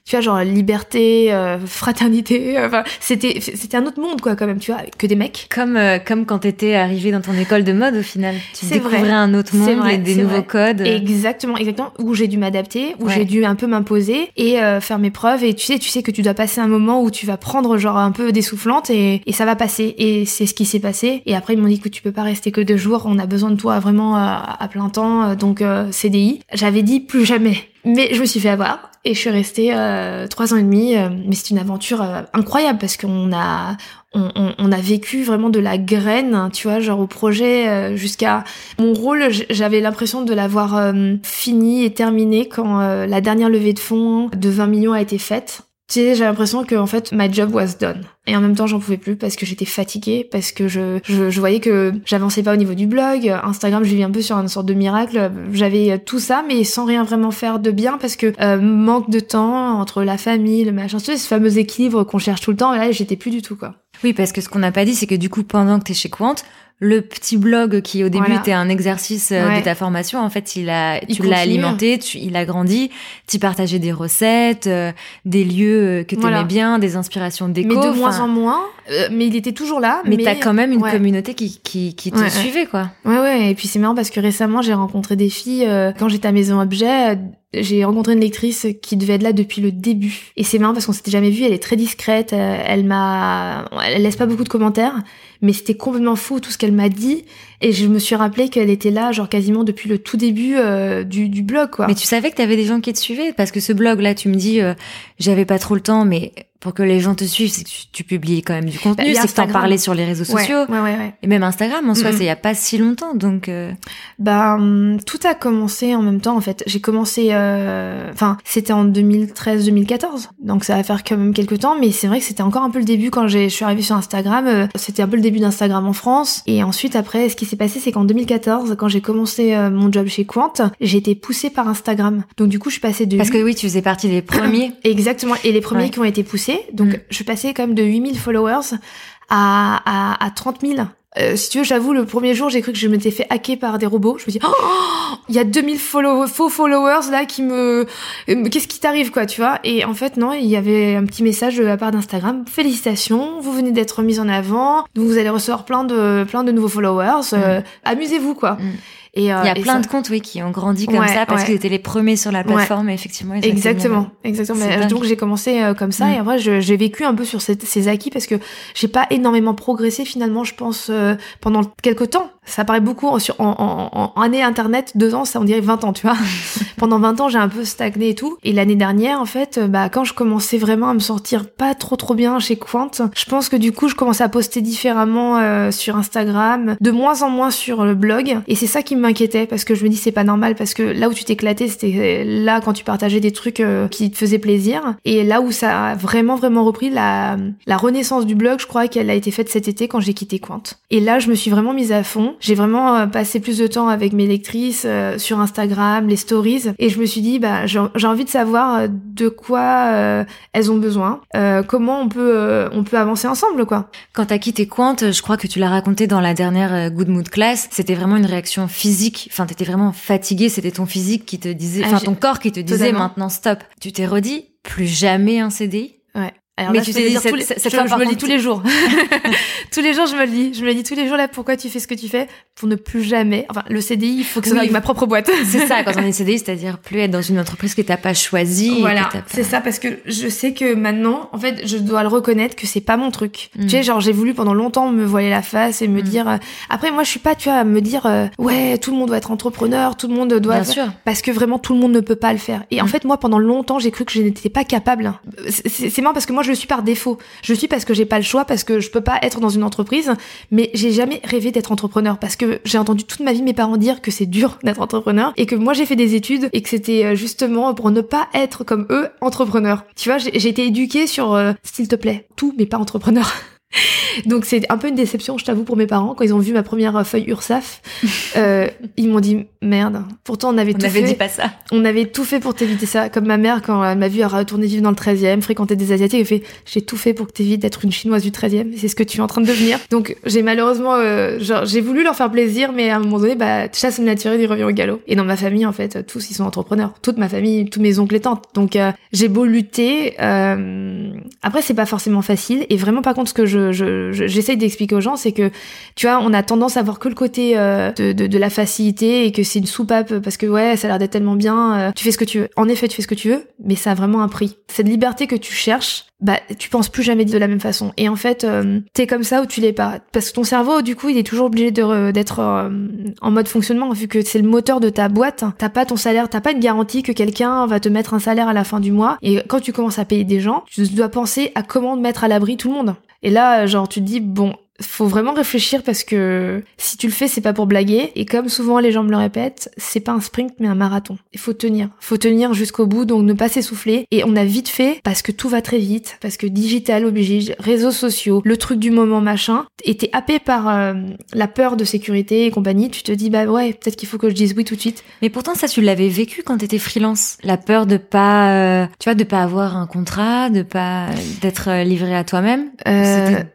tu vois, genre, liberté, euh, fraternité, enfin, c'était, c'était un autre monde, quoi, quand même, tu vois, que des mecs. Comme, euh, comme quand t'étais arrivé dans ton école de mode, au final. Tu découvrais vrai. un autre monde, vrai, des nouveaux vrai. codes. Exactement, exactement exactement où j'ai dû m'adapter, où Ouais. j'ai dû un peu m'imposer et euh, faire mes preuves. Et tu sais, tu sais que tu dois passer un moment où tu vas prendre genre un peu des soufflantes et, et ça va passer. Et c'est ce qui s'est passé. Et après ils m'ont dit que tu peux pas rester que deux jours. On a besoin de toi vraiment à, à plein temps. euh, Donc euh, CDI. J'avais dit plus jamais. Mais je me suis fait avoir et je suis restée euh, trois ans et demi. euh, mais c'est une aventure euh, incroyable parce qu'on a on, on- on a vécu vraiment de la graine, tu vois, genre au projet euh, jusqu'à mon rôle. J'avais l'impression de l'avoir euh, fini et terminé quand euh, la dernière levée de fonds de 20 millions a été faite. Tu sais, j'ai l'impression que en fait, my job was done. Et en même temps, j'en pouvais plus parce que j'étais fatiguée, parce que je, je, je voyais que j'avançais pas au niveau du blog. Instagram, je vivais un peu sur une sorte de miracle. J'avais euh, tout ça, mais sans rien vraiment faire de bien parce que euh, manque de temps entre la famille, le machin, tu sais, ce fameux équilibre qu'on cherche tout le temps. Et là, j'étais plus du tout, quoi. Oui, parce que ce qu'on n'a pas dit, c'est que du coup, pendant que tu es chez Quant, le petit blog qui au début Voilà. était un exercice euh, Ouais. de ta formation, en fait, il a, Il tu l'as alimenté, tu, il a grandi, tu partageais des recettes, euh, des lieux euh, que tu Voilà. aimais bien, des inspirations déco. mais de moins en moins. Euh, mais il était toujours là. Mais, t'as quand même une ouais. communauté qui, qui, qui te Ouais, suivait, quoi. Ouais, ouais. Et puis c'est marrant parce que récemment, j'ai rencontré des filles. euh, quand j'étais à Maison Objet, euh, j'ai rencontré une lectrice qui devait être là depuis le début. Et c'est marrant parce qu'on s'était jamais vu. Elle est très discrète. euh, elle m'a, elle laisse pas beaucoup de commentaires. Mais c'était complètement fou tout ce qu'elle m'a dit. Et je me suis rappelé qu'elle était là, genre quasiment depuis le tout début euh, du, du blog, quoi. Mais tu savais que t'avais des gens qui te suivaient? Parce que ce blog là, tu me dis, euh, j'avais pas trop le temps, mais pour que les gens te suivent, c'est que tu, tu publies quand même du Bah, contenu, a c'est que t'en parlais sur les réseaux sociaux ouais, ouais, ouais. et même Instagram en soi, c'est il y a pas si longtemps, donc. euh, Bah, hum, tout a commencé en même temps en fait. J'ai commencé, euh, enfin, c'était en 2013-2014, donc ça va faire quand même quelques temps, mais c'est vrai que c'était encore un peu le début quand j'ai- je suis arrivée sur Instagram. euh, c'était un peu le début d'Instagram en France, et ensuite après, ce qui s'est passé, c'est qu'en 2014, quand j'ai commencé euh, mon job chez Quant, j'ai été poussée par Instagram. Donc du coup, je suis passée de Parce que oui, tu faisais partie des premiers. Exactement. Et les premiers Ouais. qui ont été poussés. Donc, Mm. je quand même de 8000 followers à, à, à 30 000. Euh, si tu veux, j'avoue, le premier jour, j'ai cru que je m'étais fait hacker par des robots. Je me dis, oh, il y a 2000 follow faux followers là qui me, euh, qu'est-ce qui t'arrive quoi, tu vois? Et en fait, non, il y avait un petit message de la part d'Instagram. Félicitations, vous venez d'être mis en avant. Donc, vous allez recevoir plein de, plein de nouveaux followers. Euh, Amusez-vous quoi. Mm. Et, euh, Il y a plein ça- de comptes, oui, qui ont grandi comme Ouais, ça parce ouais. qu'ils étaient les premiers sur la plateforme. Et effectivement, ils en Exactement, exactement. Mais, dingue. donc j'ai commencé euh, comme ça Mm. et après je- j'ai vécu un peu sur ces acquis parce que j'ai pas énormément progressé finalement, je pense euh, pendant quelques temps. Ça paraît beaucoup en, sur, en, en, en année internet, deux ans, ça on dirait 20 ans, tu vois. pendant 20 ans j'ai un peu stagné et tout. Et l'année dernière en fait, euh, bah quand je commençais vraiment à me sortir pas trop trop bien chez Quant, je pense que du coup je commençais à poster différemment euh, sur Instagram, de moins en moins sur le blog et c'est ça qui m'inquiétait parce que je me dis c'est pas normal parce que là où tu t'éclatais c'était là quand tu partageais des trucs euh, qui te faisaient plaisir et là où ça a vraiment vraiment repris la, la renaissance du blog je crois qu'elle a été faite cet été quand j'ai quitté Quant et là je me suis vraiment mise à fond j'ai vraiment euh, passé plus de temps avec mes lectrices euh, sur Instagram les stories et je me suis dit bah j'ai envie de savoir euh, de quoi euh, elles ont besoin euh, comment on peut euh, on peut avancer ensemble quoi Quand t'as quitté Quant, je crois que tu l'as raconté dans la dernière Good Mood Class, c'était vraiment une réaction physique. Enfin, t'étais vraiment fatigué, c'était ton physique qui te disait, Ah, enfin ton corps qui te disait Totalement. maintenant stop. Tu t'es redit plus jamais un CDI. Alors Mais là, tu t'es dit, cette- tous les- cette je, me le dis tous les jours. tous les jours, je me le dis. Je me le dis tous les jours là, pourquoi tu fais ce que tu fais? Pour ne plus jamais. Enfin, le CDI, il faut que ce soit avec ma propre boîte. C'est ça, quand on est CDI, c'est-à-dire plus être dans une entreprise que t'as pas choisie. Voilà, pas- c'est ça parce que je sais que maintenant, en fait, je dois le reconnaître que c'est pas mon truc. Mm. Tu sais, genre j'ai voulu pendant longtemps me voiler la face et me Mm. dire. euh, Après, moi, je suis pas, tu vois, à me dire euh, ouais, tout le monde doit être entrepreneur, tout le monde doit. Bien sûr. parce que vraiment tout le monde ne peut pas le faire. Et en Mm. fait, moi, pendant longtemps, j'ai cru que je n'étais pas capable. C'est marrant parce que moi, je suis par défaut. Je suis parce que j'ai pas le choix, parce que je peux pas être dans une entreprise. Mais j'ai jamais rêvé d'être entrepreneur parce que j'ai entendu toute ma vie mes parents dire que c'est dur d'être entrepreneur et que moi, j'ai fait des études et que c'était euh, justement pour ne pas être comme eux entrepreneur. Tu vois, j'ai j'ai été éduquée sur euh, s'il te plaît, tout, mais pas entrepreneur. Donc c'est un peu une déception, je t'avoue, pour mes parents quand ils ont vu ma première euh, feuille URSAF. euh, ils m'ont dit merde. Pourtant on avait On tout avait fait. dit pas ça. On avait tout fait pour t'éviter ça. Comme ma mère, quand elle m'a vu retourner vivre dans le 13e, fréquenter des Asiatiques, elle fait J'ai tout fait pour que t'évites d'être une Chinoise du 13e. C'est ce que tu es en train de devenir. Donc, j'ai malheureusement, euh, genre, j'ai voulu leur faire plaisir, mais à un moment donné, bah, chasse naturelle, il revient au galop. Et dans ma famille, en fait, tous, ils sont entrepreneurs. Toute ma famille, tous mes oncles et tantes. Donc, euh, j'ai beau lutter. euh, Après, c'est pas forcément facile. Et vraiment, par contre, ce que je je, je, j'essaye d'expliquer aux gens, c'est que, tu vois, on a tendance à voir que le côté euh, de, de, de, la facilité et que c'est une soupape parce que, ouais, ça a l'air d'être tellement bien, euh, tu fais ce que tu veux. En effet, tu fais ce que tu veux, mais ça a vraiment un prix. Cette liberté que tu cherches, bah tu penses plus jamais de la même façon. Et en fait euh, t'es comme ça ou tu l'es pas. Parce que ton cerveau du coup il est toujours obligé d'être euh, en mode fonctionnement vu que c'est le moteur de ta boîte. T'as pas ton salaire t'as pas une garantie que quelqu'un va te mettre un salaire à la fin du mois. Et quand tu commences à payer des gens tu dois penser à comment mettre à l'abri tout le monde et là genre tu te dis bon faut vraiment réfléchir parce que si tu le fais, c'est pas pour blaguer. Et comme souvent les gens me le répètent, c'est pas un sprint mais un marathon. Il faut tenir. Faut tenir jusqu'au bout, donc ne pas s'essouffler. Et on a vite fait parce que tout va très vite, parce que digital oblige, réseaux sociaux, le truc du moment machin. Et t'es happé par euh, la peur de sécurité et compagnie. Tu te dis bah ouais, peut-être qu'il faut que je dise oui tout de suite. Mais pourtant ça tu l'avais vécu quand t'étais freelance. La peur de pas, euh, tu vois, de pas avoir un contrat, de pas d'être euh, livré à toi-même.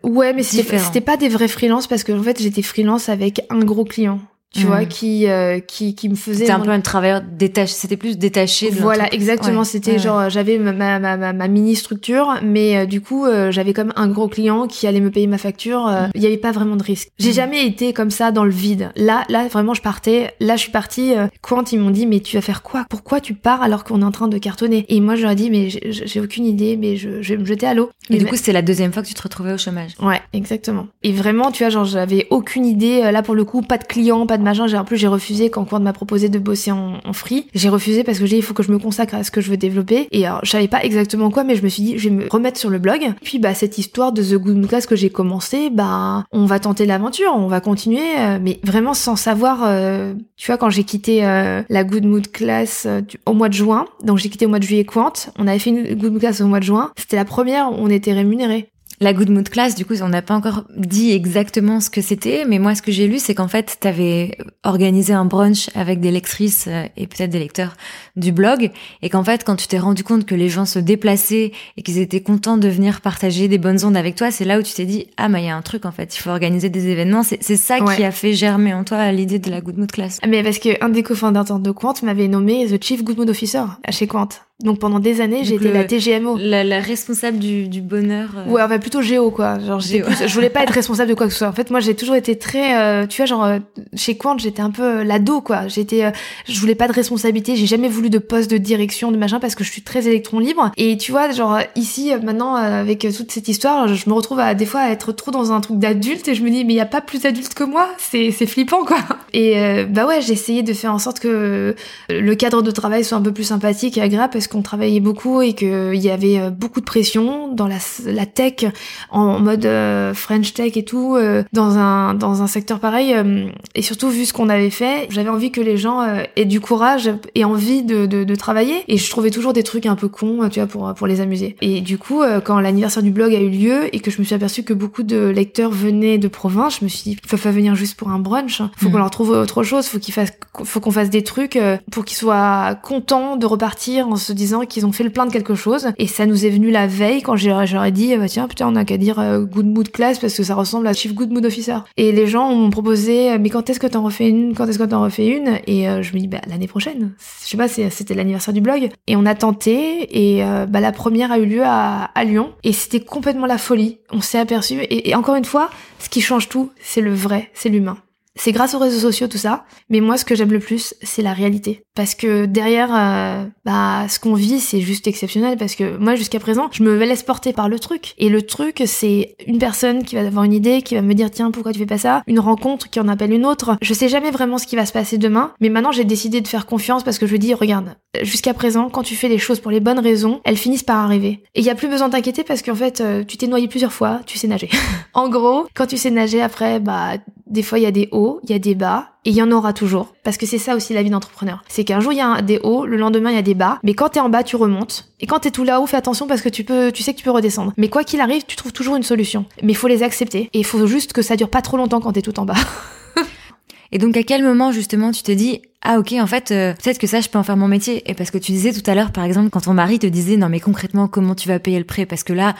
ouais, mais c'était pas des vrais freelances parce que en fait j'étais freelance avec un gros client tu vois, mm. qui, euh, qui, qui me faisait. C'était un peu un travailleur détaché, c'était plus détaché de Voilà, exactement. C'était genre, j'avais ma, ma, ma, ma, mini structure, mais euh, du coup, euh, j'avais comme un gros client qui allait me payer ma facture. Mm. Il n'y avait pas vraiment de risque. J'ai mm. jamais été comme ça dans le vide. Là, là, vraiment, je partais. Là, je suis partie. Quant, ils m'ont dit, mais tu vas faire quoi? Pourquoi tu pars alors qu'on est en train de cartonner? Et moi, je leur ai dit, mais j'ai aucune idée, mais je, je vais me jeter à l'eau. Et, du coup, c'était la deuxième fois que tu te retrouvais au chômage. Ouais, exactement. Et vraiment, tu vois, genre, j'avais aucune idée. Là, pour le coup, pas de client, pas de j'ai en plus j'ai refusé quand Quant m'a proposé de bosser en, free. J'ai refusé parce que j'ai dit il faut que je me consacre à ce que je veux développer. Et alors je savais pas exactement quoi, mais je me suis dit je vais me remettre sur le blog. Puis bah cette histoire de The Good Class que j'ai commencé, bah on va tenter l'aventure, on va continuer, euh, mais vraiment sans savoir. Euh, tu vois quand j'ai quitté euh, la Good Mood Class au mois de juin, donc j'ai quitté au mois de juillet Quant, on avait fait une Good Mood Class au mois de juin. C'était la première où on était rémunéré. La Good Mood Class, du coup, on n'a pas encore dit exactement ce que c'était, mais moi, ce que j'ai lu, c'est qu'en fait, tu avais organisé un brunch avec des lectrices euh, et peut-être des lecteurs du blog, et qu'en fait, quand tu t'es rendu compte que les gens se déplaçaient et qu'ils étaient contents de venir partager des bonnes ondes avec toi, c'est là où tu t'es dit, ah, mais il y a un truc, en fait, il faut organiser des événements. C'est ça qui a fait germer en toi l'idée de la Good Mood Class. Mais parce qu'un des cofondateurs de Quant m'avait nommé The Chief Good Mood Officer chez Quant. Donc pendant des années, j'ai été la TGMO. La, responsable du, du bonheur. Euh. Ouais, enfin plutôt géo quoi. Genre Géo. Plus, je voulais pas être responsable de quoi que ce soit. En fait, moi j'ai toujours été très, euh, tu vois, genre euh, chez Quant, j'étais un peu l'ado quoi. J'étais, je voulais pas de responsabilité. J'ai jamais voulu de poste de direction de machin parce que je suis très électron libre. Et tu vois, genre ici maintenant avec toute cette histoire, je me retrouve à des fois à être trop dans un truc d'adulte et je me dis mais il y a pas plus adulte que moi. C'est c'est flippant quoi. Et bah ouais, j'ai essayé de faire en sorte que le cadre de travail soit un peu plus sympathique et agréable parce qu'on travaillait beaucoup et qu'il y avait euh, beaucoup de pression dans la, la tech, en mode euh, French tech et tout, euh, dans un dans un secteur pareil. et surtout vu ce qu'on avait fait, j'avais envie que les gens aient du courage et envie de, de, de, travailler. Et je trouvais toujours des trucs un peu cons, tu vois, pour pour les amuser. Et du coup, quand l'anniversaire du blog a eu lieu et que je me suis aperçue que beaucoup de lecteurs venaient de province, je me suis dit, ils peuvent pas venir juste pour un brunch. Faut mmh. qu'on leur trouve autre chose. Faut qu'ils fassent, faut qu'on fasse des trucs pour qu'ils soient contents de repartir en se disant qu'ils ont fait le plein de quelque chose. Et ça nous est venu la veille quand j'aurais dit, bah, tiens, putain, on a qu'à dire euh, Good Mood Class parce que ça ressemble à Chief Good Mood Officer. Et les gens m'ont proposé, euh, mais quand est-ce que t'en refais une? Quand est-ce que t'en refais une? Et euh, je me dis, bah, l'année prochaine. Je sais pas, c'était l'anniversaire du blog. Et on a tenté, et bah, la première a eu lieu à Lyon. Et c'était complètement la folie. On s'est aperçu. et encore une fois, ce qui change tout, c'est le vrai, c'est l'humain. C'est grâce aux réseaux sociaux tout ça, mais moi ce que j'aime le plus, c'est la réalité. Parce que derrière, euh, bah, ce qu'on vit, c'est juste exceptionnel. Parce que moi, jusqu'à présent, je me laisse porter par le truc. Et le truc, c'est une personne qui va avoir une idée, qui va me dire tiens, pourquoi tu fais pas ça? Une rencontre qui en appelle une autre. Je sais jamais vraiment ce qui va se passer demain, mais maintenant j'ai décidé de faire confiance parce que je dis regarde, jusqu'à présent, quand tu fais les choses pour les bonnes raisons, elles finissent par arriver. Et il y a plus besoin d'inquiéter parce qu'en fait, euh, tu t'es noyé plusieurs fois, tu sais nager. en gros, quand tu sais nager après, bah des fois il y a des hauts, il y a des bas, et il y en aura toujours. Parce que c'est ça aussi la vie d'entrepreneur. C'est qu'un jour il y a des hauts, le lendemain il y a des bas, mais quand t'es en bas tu remontes. Et quand t'es tout là-haut, fais attention parce que tu peux, tu sais que tu peux redescendre. Mais quoi qu'il arrive, tu trouves toujours une solution. Mais il faut les accepter. Et il faut juste que ça dure pas trop longtemps quand t'es tout en bas. et donc à quel moment justement tu te dis ah ok en fait euh, peut-être que ça je peux en faire mon métier et parce que tu disais tout à l'heure par exemple quand ton mari te disait non mais concrètement comment tu vas payer le prêt? Parce que là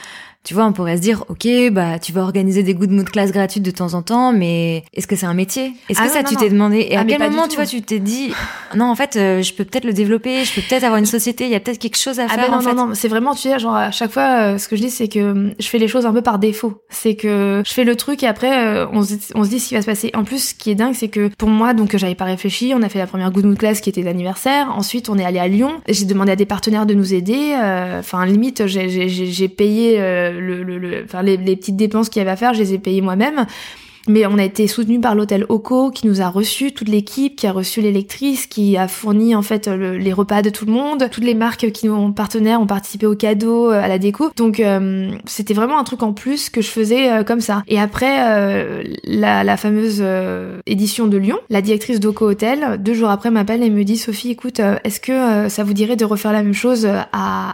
tu vois, on pourrait se dire, ok, bah tu vas organiser des good mood class gratuites de temps en temps, mais est-ce que c'est un métier? Est-ce Ah que non, ça non, tu t'es demandé Et Ah, à quel moment tout. tu vois tu t'es dit, non en fait euh, je peux peut-être le développer, je peux peut-être avoir une société, il y a peut-être quelque chose à Ah faire ben non, en fait. non, non, c'est vraiment, tu sais, genre à chaque fois, euh, ce que je dis, c'est que euh, je fais les choses un peu par défaut. C'est que je fais le truc et après, euh, on, se, on se dit ce qui va se passer. En plus, ce qui est dingue, c'est que pour moi, donc j'avais pas réfléchi, on a fait la première Good Mood Class qui était l'anniversaire. Ensuite, on est allé à Lyon. J'ai demandé à des partenaires de nous aider. Enfin, limite, j'ai- payé le, les, les petites dépenses qu'il y avait à faire, je les ai payées moi-même. Mais on a été soutenu par l'hôtel Oco qui nous a reçu, toute l'équipe qui a reçu l'électrice, qui a fourni en fait le- les repas de tout le monde. Toutes les marques qui nous ont partenaires ont participé aux cadeaux, euh, à la déco. Donc euh, c'était vraiment un truc en plus que je faisais euh, comme ça. Et après euh, la, la fameuse euh, édition de Lyon, la directrice d'Oco Hotel, deux jours après m'appelle et me dit Sophie, écoute, est-ce que ça vous dirait de refaire la même chose à,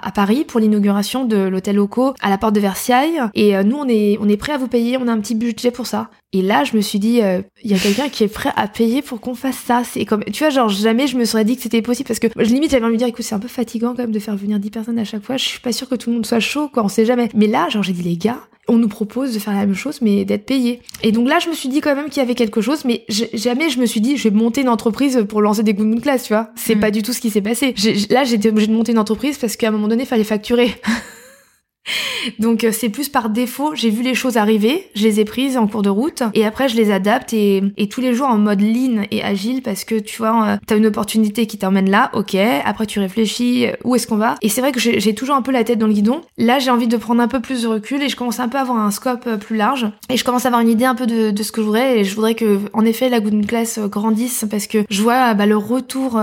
à Paris pour l'inauguration de l'hôtel Oco à la porte de Versailles? Et nous on est on est prêt à vous payer, on a un petit budget pour ça. Là, je me suis dit, euh, il y a quelqu'un qui est prêt à payer pour qu'on fasse ça. C'est comme, tu vois, genre jamais je me serais dit que c'était possible parce que je limite j'avais envie de dire, écoute, c'est un peu fatigant quand même de faire venir 10 personnes à chaque fois. Je suis pas sûre que tout le monde soit chaud, quoi. On sait jamais. Mais là, genre j'ai dit les gars, on nous propose de faire la même chose, mais d'être payé. Et donc là, je me suis dit quand même qu'il y avait quelque chose, mais jamais je me suis dit, je vais monter une entreprise pour lancer des Good Moon Class, tu vois. C'est Mm. pas du tout ce qui s'est passé. Là, j'étais obligée de monter une entreprise parce qu'à un moment donné, il fallait facturer. Donc euh, c'est plus par défaut, j'ai vu les choses arriver, je les ai prises en cours de route et après je les adapte et, tous les jours en mode lean et agile parce que tu vois, euh, t'as une opportunité qui t'emmène là, ok, après tu réfléchis euh, où est-ce qu'on va? Et c'est vrai que j'ai toujours un peu la tête dans le guidon. Là j'ai envie de prendre un peu plus de recul et je commence un peu à avoir un scope plus large et je commence à avoir une idée un peu de, ce que je voudrais et je voudrais que en effet la Good Class grandisse parce que je vois bah, le retour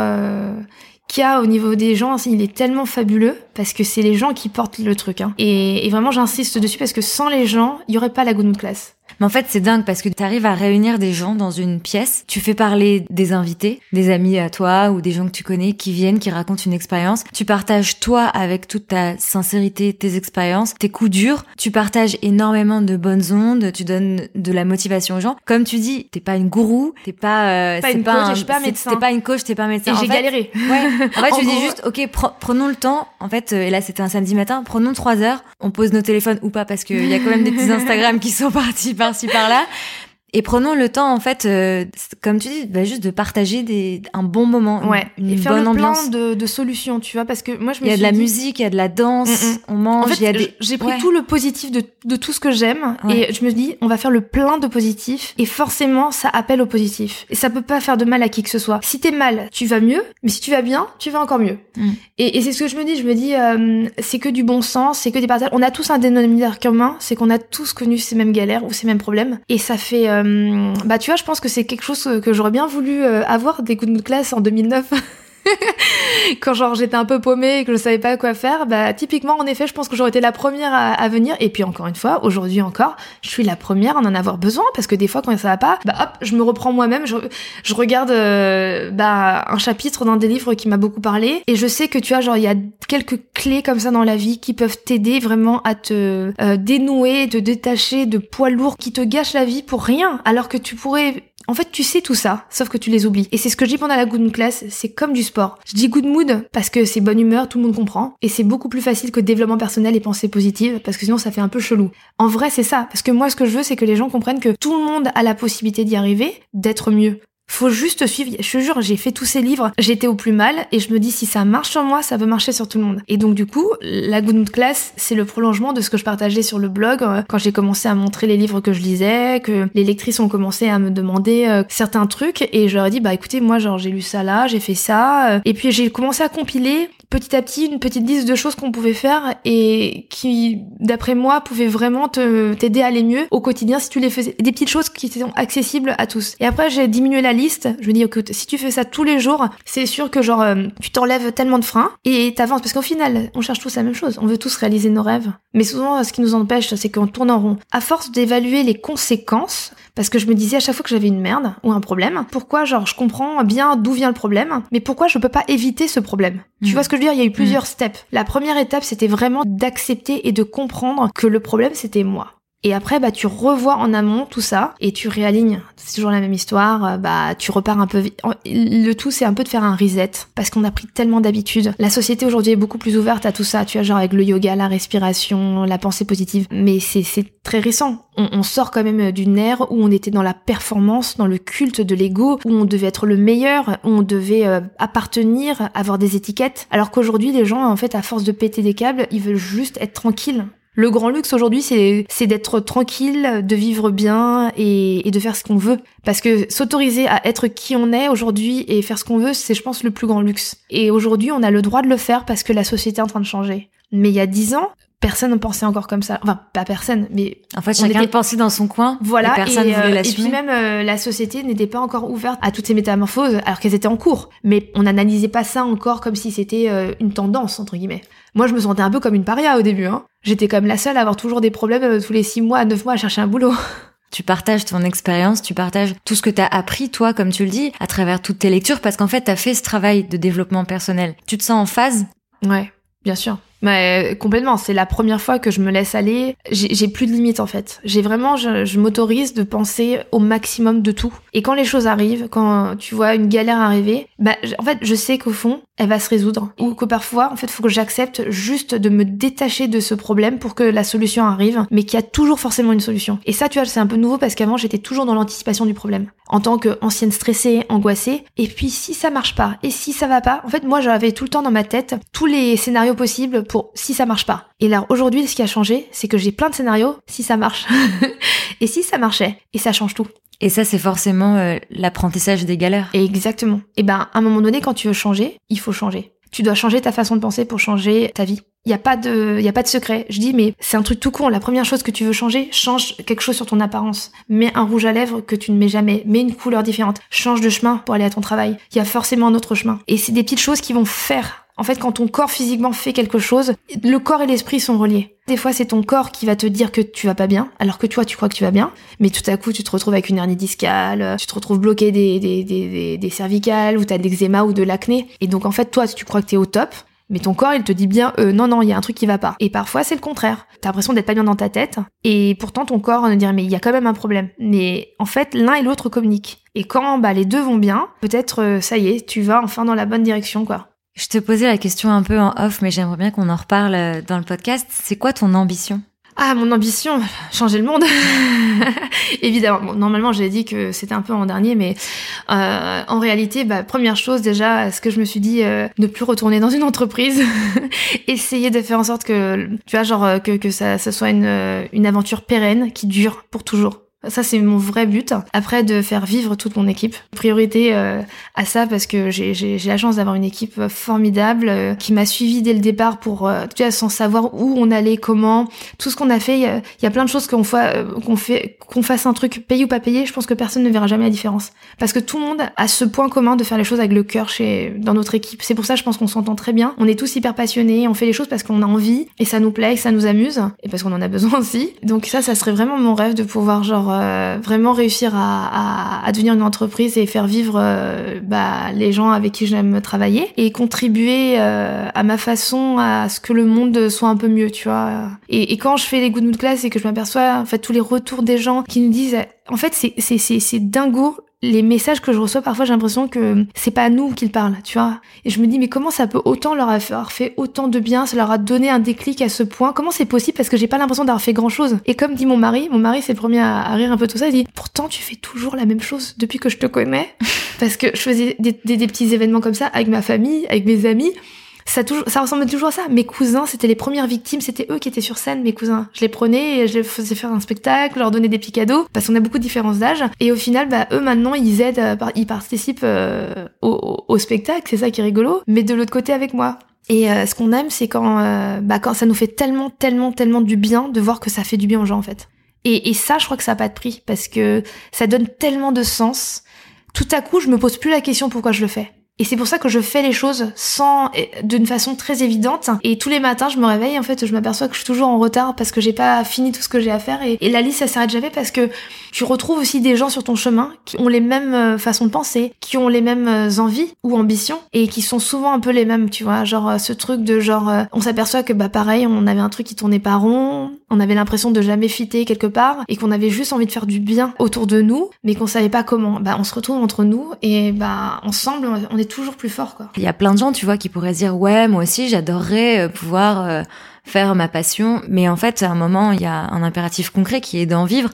qu'il a au niveau des gens, il est tellement fabuleux parce que c'est les gens qui portent le truc. Hein. Et, vraiment, j'insiste dessus parce que sans les gens, il y aurait pas la Good Class. Mais en fait, c'est dingue parce que tu arrives à réunir des gens dans une pièce. Tu fais parler des invités, des amis à toi ou des gens que tu connais qui viennent, qui racontent une expérience. Tu partages toi avec toute ta sincérité, tes expériences, tes coups durs. Tu partages énormément de bonnes ondes. Tu donnes de la motivation aux gens. Comme tu dis, t'es pas une gourou, t'es pas, euh, Pas une coach, un- je suis pas médecin. T'es pas une coach, t'es pas un médecin. Et j'ai galéré. Ouais. En fait, En je dis juste, ok, pre- prenons le temps. En fait, euh, et là, c'était un samedi matin. Prenons trois heures. On pose nos téléphones ou pas parce qu'il y a quand même des petits Instagram qui sont partis par-ci par-là. Et prenons le temps, en fait, euh, comme tu dis, bah, juste de partager des, un bon moment, Ouais. une, et faire bonne le ambiance. plan de, de solutions, tu vois, parce que moi je me Il y a de la dit- musique, il y a de la danse, Mm, mm. on mange, En il y a fait, des... j'ai pris Ouais. tout le positif de, de tout ce que j'aime Ouais. et je me dis, on va faire le plein de positif et forcément, ça appelle au positif. Et ça peut pas faire de mal à qui que ce soit. Si t'es mal, tu vas mieux, mais si tu vas bien, tu vas encore mieux. Mm. Et, et c'est ce que je me dis, je me dis, euh, c'est que du bon sens, c'est que des partages. On a tous un dénominateur commun, c'est qu'on a tous connu ces mêmes galères ou ces mêmes problèmes. Et ça fait, euh, bah tu vois, je pense que c'est quelque chose que j'aurais bien voulu euh, avoir des coups de classe en 2009. quand genre j'étais un peu paumée et que je savais pas quoi faire, bah typiquement en effet je pense que j'aurais été la première à, venir. Et puis encore une fois aujourd'hui encore je suis la première à en avoir besoin parce que des fois quand ça va pas, bah hop je me reprends moi-même, je, je regarde euh, bah un chapitre d'un des livres qui m'a beaucoup parlé. Et je sais que tu vois genre il y a quelques clés comme ça dans la vie qui peuvent t'aider vraiment à te euh, dénouer, te détacher de poids lourds qui te gâchent la vie pour rien. Alors que tu pourrais en fait, tu sais tout ça, sauf que tu les oublies. Et c'est ce que je dis pendant la good mood class, c'est comme du sport. Je dis good mood parce que c'est bonne humeur, tout le monde comprend. Et c'est beaucoup plus facile que développement personnel et pensée positive, parce que sinon ça fait un peu chelou. En vrai, c'est ça. Parce que moi, ce que je veux, c'est que les gens comprennent que tout le monde a la possibilité d'y arriver, d'être mieux. Faut juste suivre. Je te jure, j'ai fait tous ces livres, j'étais au plus mal, et je me dis si ça marche sur moi, ça peut marcher sur tout le monde. Et donc du coup, la Good Mood Class, c'est le prolongement de ce que je partageais sur le blog euh, quand j'ai commencé à montrer les livres que je lisais, que les lectrices ont commencé à me demander euh, certains trucs, et je leur ai dit bah écoutez, moi genre j'ai lu ça là, j'ai fait ça, euh, et puis j'ai commencé à compiler petit à petit une petite liste de choses qu'on pouvait faire et qui, d'après moi, pouvaient vraiment t'aider à aller mieux au quotidien si tu les faisais. Des petites choses qui sont accessibles à tous. Et après, j'ai diminué la liste. Je me dis, écoute, si tu fais ça tous les jours, c'est sûr que genre euh, tu t'enlèves tellement de freins et t'avances parce qu'au final, on cherche tous la même chose. On veut tous réaliser nos rêves. Mais souvent, ce qui nous empêche, c'est qu'on tourne en rond. À force d'évaluer les conséquences, parce que je me disais à chaque fois que j'avais une merde ou un problème, pourquoi genre je comprends bien d'où vient le problème, mais pourquoi je peux pas éviter ce problème? Tu Mm. vois ce que je veux dire? Il y a eu plusieurs steps. La première étape, c'était vraiment d'accepter et de comprendre que le problème c'était moi. Et après, bah, tu revois en amont tout ça et tu réalignes. C'est toujours la même histoire. Euh, bah, tu repars un peu vite. Le tout, c'est un peu de faire un reset parce qu'on a pris tellement d'habitudes. La société aujourd'hui est beaucoup plus ouverte à tout ça. Tu vois, genre avec le yoga, la respiration, la pensée positive. Mais c'est très récent. On, sort quand même d'une ère où on était dans la performance, dans le culte de l'ego, où on devait être le meilleur, où on devait euh, appartenir, avoir des étiquettes. Alors qu'aujourd'hui, les gens, en fait, à force de péter des câbles, ils veulent juste être tranquilles. Le grand luxe aujourd'hui, c'est d'être tranquille, de vivre bien et, de faire ce qu'on veut. Parce que s'autoriser à être qui on est aujourd'hui et faire ce qu'on veut, c'est, je pense, le plus grand luxe. Et aujourd'hui, on a le droit de le faire parce que la société est en train de changer. Mais il y a dix ans, personne ne pensait encore comme ça. Enfin, pas personne, mais en fait, chacun était... pensait dans son coin. Voilà. Et personne et, euh, et puis même euh, la société n'était pas encore ouverte à toutes ces métamorphoses, alors qu'elles étaient en cours. Mais on n'analysait pas ça encore comme si c'était euh, une tendance entre guillemets. Moi, je me sentais un peu comme une paria au début. Hein. J'étais comme la seule à avoir toujours des problèmes euh, tous les six mois, neuf mois à chercher un boulot. Tu partages ton expérience, tu partages tout ce que tu as appris, toi, comme tu le dis, à travers toutes tes lectures, parce qu'en fait, tu as fait ce travail de développement personnel. Tu te sens en phase? Ouais, bien sûr. Mais complètement, c'est la première fois que je me laisse aller. J'ai plus de limites en fait. J'ai vraiment, je, je m'autorise de penser au maximum de tout. Et quand les choses arrivent, quand tu vois une galère arriver, bah en fait, je sais qu'au fond, elle va se résoudre. Ou que parfois, en fait, faut que j'accepte juste de me détacher de ce problème pour que la solution arrive, mais qu'il y a toujours forcément une solution. Et ça, tu vois, c'est un peu nouveau parce qu'avant, j'étais toujours dans l'anticipation du problème. En tant qu'ancienne stressée, angoissée. Et puis, si ça marche pas, et si ça va pas, en fait, moi, j'avais tout le temps dans ma tête tous les scénarios possibles pour si ça marche pas. Et là, aujourd'hui, ce qui a changé, c'est que j'ai plein de scénarios si ça marche. et si ça marchait, et ça change tout. Et ça, c'est forcément euh, l'apprentissage des galères. exactement. Et ben, à un moment donné, quand tu veux changer, il faut changer. Tu dois changer ta façon de penser pour changer ta vie. Il y a pas de, y a pas de secret. Je dis, mais c'est un truc tout con. La première chose que tu veux changer, change quelque chose sur ton apparence. Mets un rouge à lèvres que tu ne mets jamais. Mets une couleur différente. Change de chemin pour aller à ton travail. Il y a forcément un autre chemin. Et c'est des petites choses qui vont faire en fait, quand ton corps physiquement fait quelque chose, le corps et l'esprit sont reliés. Des fois, c'est ton corps qui va te dire que tu vas pas bien, alors que toi, tu crois que tu vas bien, mais tout à coup, tu te retrouves avec une hernie discale, tu te retrouves bloqué des, des, des, des, cervicales, ou t'as de l'eczéma ou de l'acné. Et donc, en fait, toi, tu crois que t'es au top, mais ton corps, il te dit bien, euh, non, non, il y a un truc qui va pas. Et parfois, c'est le contraire. T'as l'impression d'être pas bien dans ta tête, et pourtant, ton corps ne dirait, mais il y a quand même un problème. Mais en fait, l'un et l'autre communiquent. Et quand bah, les deux vont bien, peut-être, euh, ça y est, tu vas enfin dans la bonne direction, quoi. Je te posais la question un peu en off, mais j'aimerais bien qu'on en reparle euh, dans le podcast. C'est quoi ton ambition? Ah, mon ambition, changer le monde. Évidemment. normalement, j'ai dit que c'était un peu en dernier, mais euh, en réalité, bah, première chose déjà, ce que je me suis dit, euh, ne plus retourner dans une entreprise, essayer de faire en sorte que, tu vois, genre que, que ça, ça soit une, une aventure pérenne qui dure pour toujours. Ça, c'est mon vrai but. Après, de faire vivre toute mon équipe. Priorité euh, à ça parce que j'ai la chance d'avoir une équipe formidable euh, qui m'a suivi dès le départ pour, euh, tu vois, sans savoir où on allait, comment, tout ce qu'on a fait. Il y, a plein de choses qu'on qu'on fait, qu'on fasse un truc payé ou pas payé. Je pense que personne ne verra jamais la différence parce que tout le monde a ce point commun de faire les choses avec le cœur chez dans notre équipe. C'est pour ça, je pense qu'on s'entend très bien. On est tous hyper passionnés. On fait les choses parce qu'on a envie et ça nous plaît, et ça nous amuse et parce qu'on en a besoin aussi. Donc ça, ça serait vraiment mon rêve de pouvoir genre euh, vraiment réussir à, devenir une entreprise et faire vivre euh, bah, les gens avec qui j'aime travailler et contribuer euh, à ma façon à ce que le monde soit un peu mieux, tu vois. Et, quand je fais les good mood class et que je m'aperçois en fait tous les retours des gens qui nous disent en fait c'est c'est c'est dingo les messages que je reçois, parfois j'ai l'impression que c'est pas à nous qu'ils parlent, tu vois. Et je me dis, mais comment ça peut autant leur avoir fait autant de bien, ça leur a donné un déclic à ce point? Comment c'est possible? Parce que j'ai pas l'impression d'avoir fait grand chose. Et comme dit mon mari, mon mari c'est le premier à, rire un peu tout ça, il dit, pourtant tu fais toujours la même chose depuis que je te connais. Parce que je faisais des petits événements comme ça avec ma famille, avec mes amis ça, toujours, ça ressemblait toujours à ça. Mes cousins, c'était les premières victimes, c'était eux qui étaient sur scène, mes cousins. Je les prenais et je les faisais faire un spectacle, leur donnais des petits cadeaux, parce qu'on a beaucoup de différences d'âge. Et au final, bah, eux maintenant, ils aident, euh, ils participent euh, au, spectacle, c'est ça qui est rigolo, mais de l'autre côté avec moi. Et euh, ce qu'on aime, c'est quand, bah, quand ça nous fait tellement, tellement, tellement du bien de voir que ça fait du bien aux gens, en fait. Et, et ça, je crois que ça n'a pas de prix, parce que ça donne tellement de sens. Tout à coup, je me pose plus la question pourquoi je le fais Et c'est pour ça que je fais les choses sans, d'une façon très évidente. Et tous les matins, je me réveille, en fait, je m'aperçois que je suis toujours en retard parce que j'ai pas fini tout ce que j'ai à faire. Et, la liste, ça s'arrête jamais parce que tu retrouves aussi des gens sur ton chemin qui ont les mêmes euh, façons de penser, qui ont les mêmes euh, envies ou ambitions et qui sont souvent un peu les mêmes, tu vois. Genre, euh, ce truc de genre, on s'aperçoit que, bah, pareil, on avait un truc qui tournait pas rond, on avait l'impression de jamais fitter quelque part et qu'on avait juste envie de faire du bien autour de nous, mais qu'on savait pas comment. Bah, on se retrouve entre nous et bah, ensemble, on est toujours plus fort, quoi. Il y a plein de gens, tu vois, qui pourraient dire, ouais, moi aussi, j'adorerais euh, pouvoir euh, faire ma passion. Mais en fait, à un moment, il y a un impératif concret qui est d'en vivre.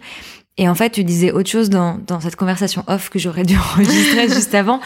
Et en fait, tu disais autre chose dans, dans cette conversation off que j'aurais dû enregistrer juste avant,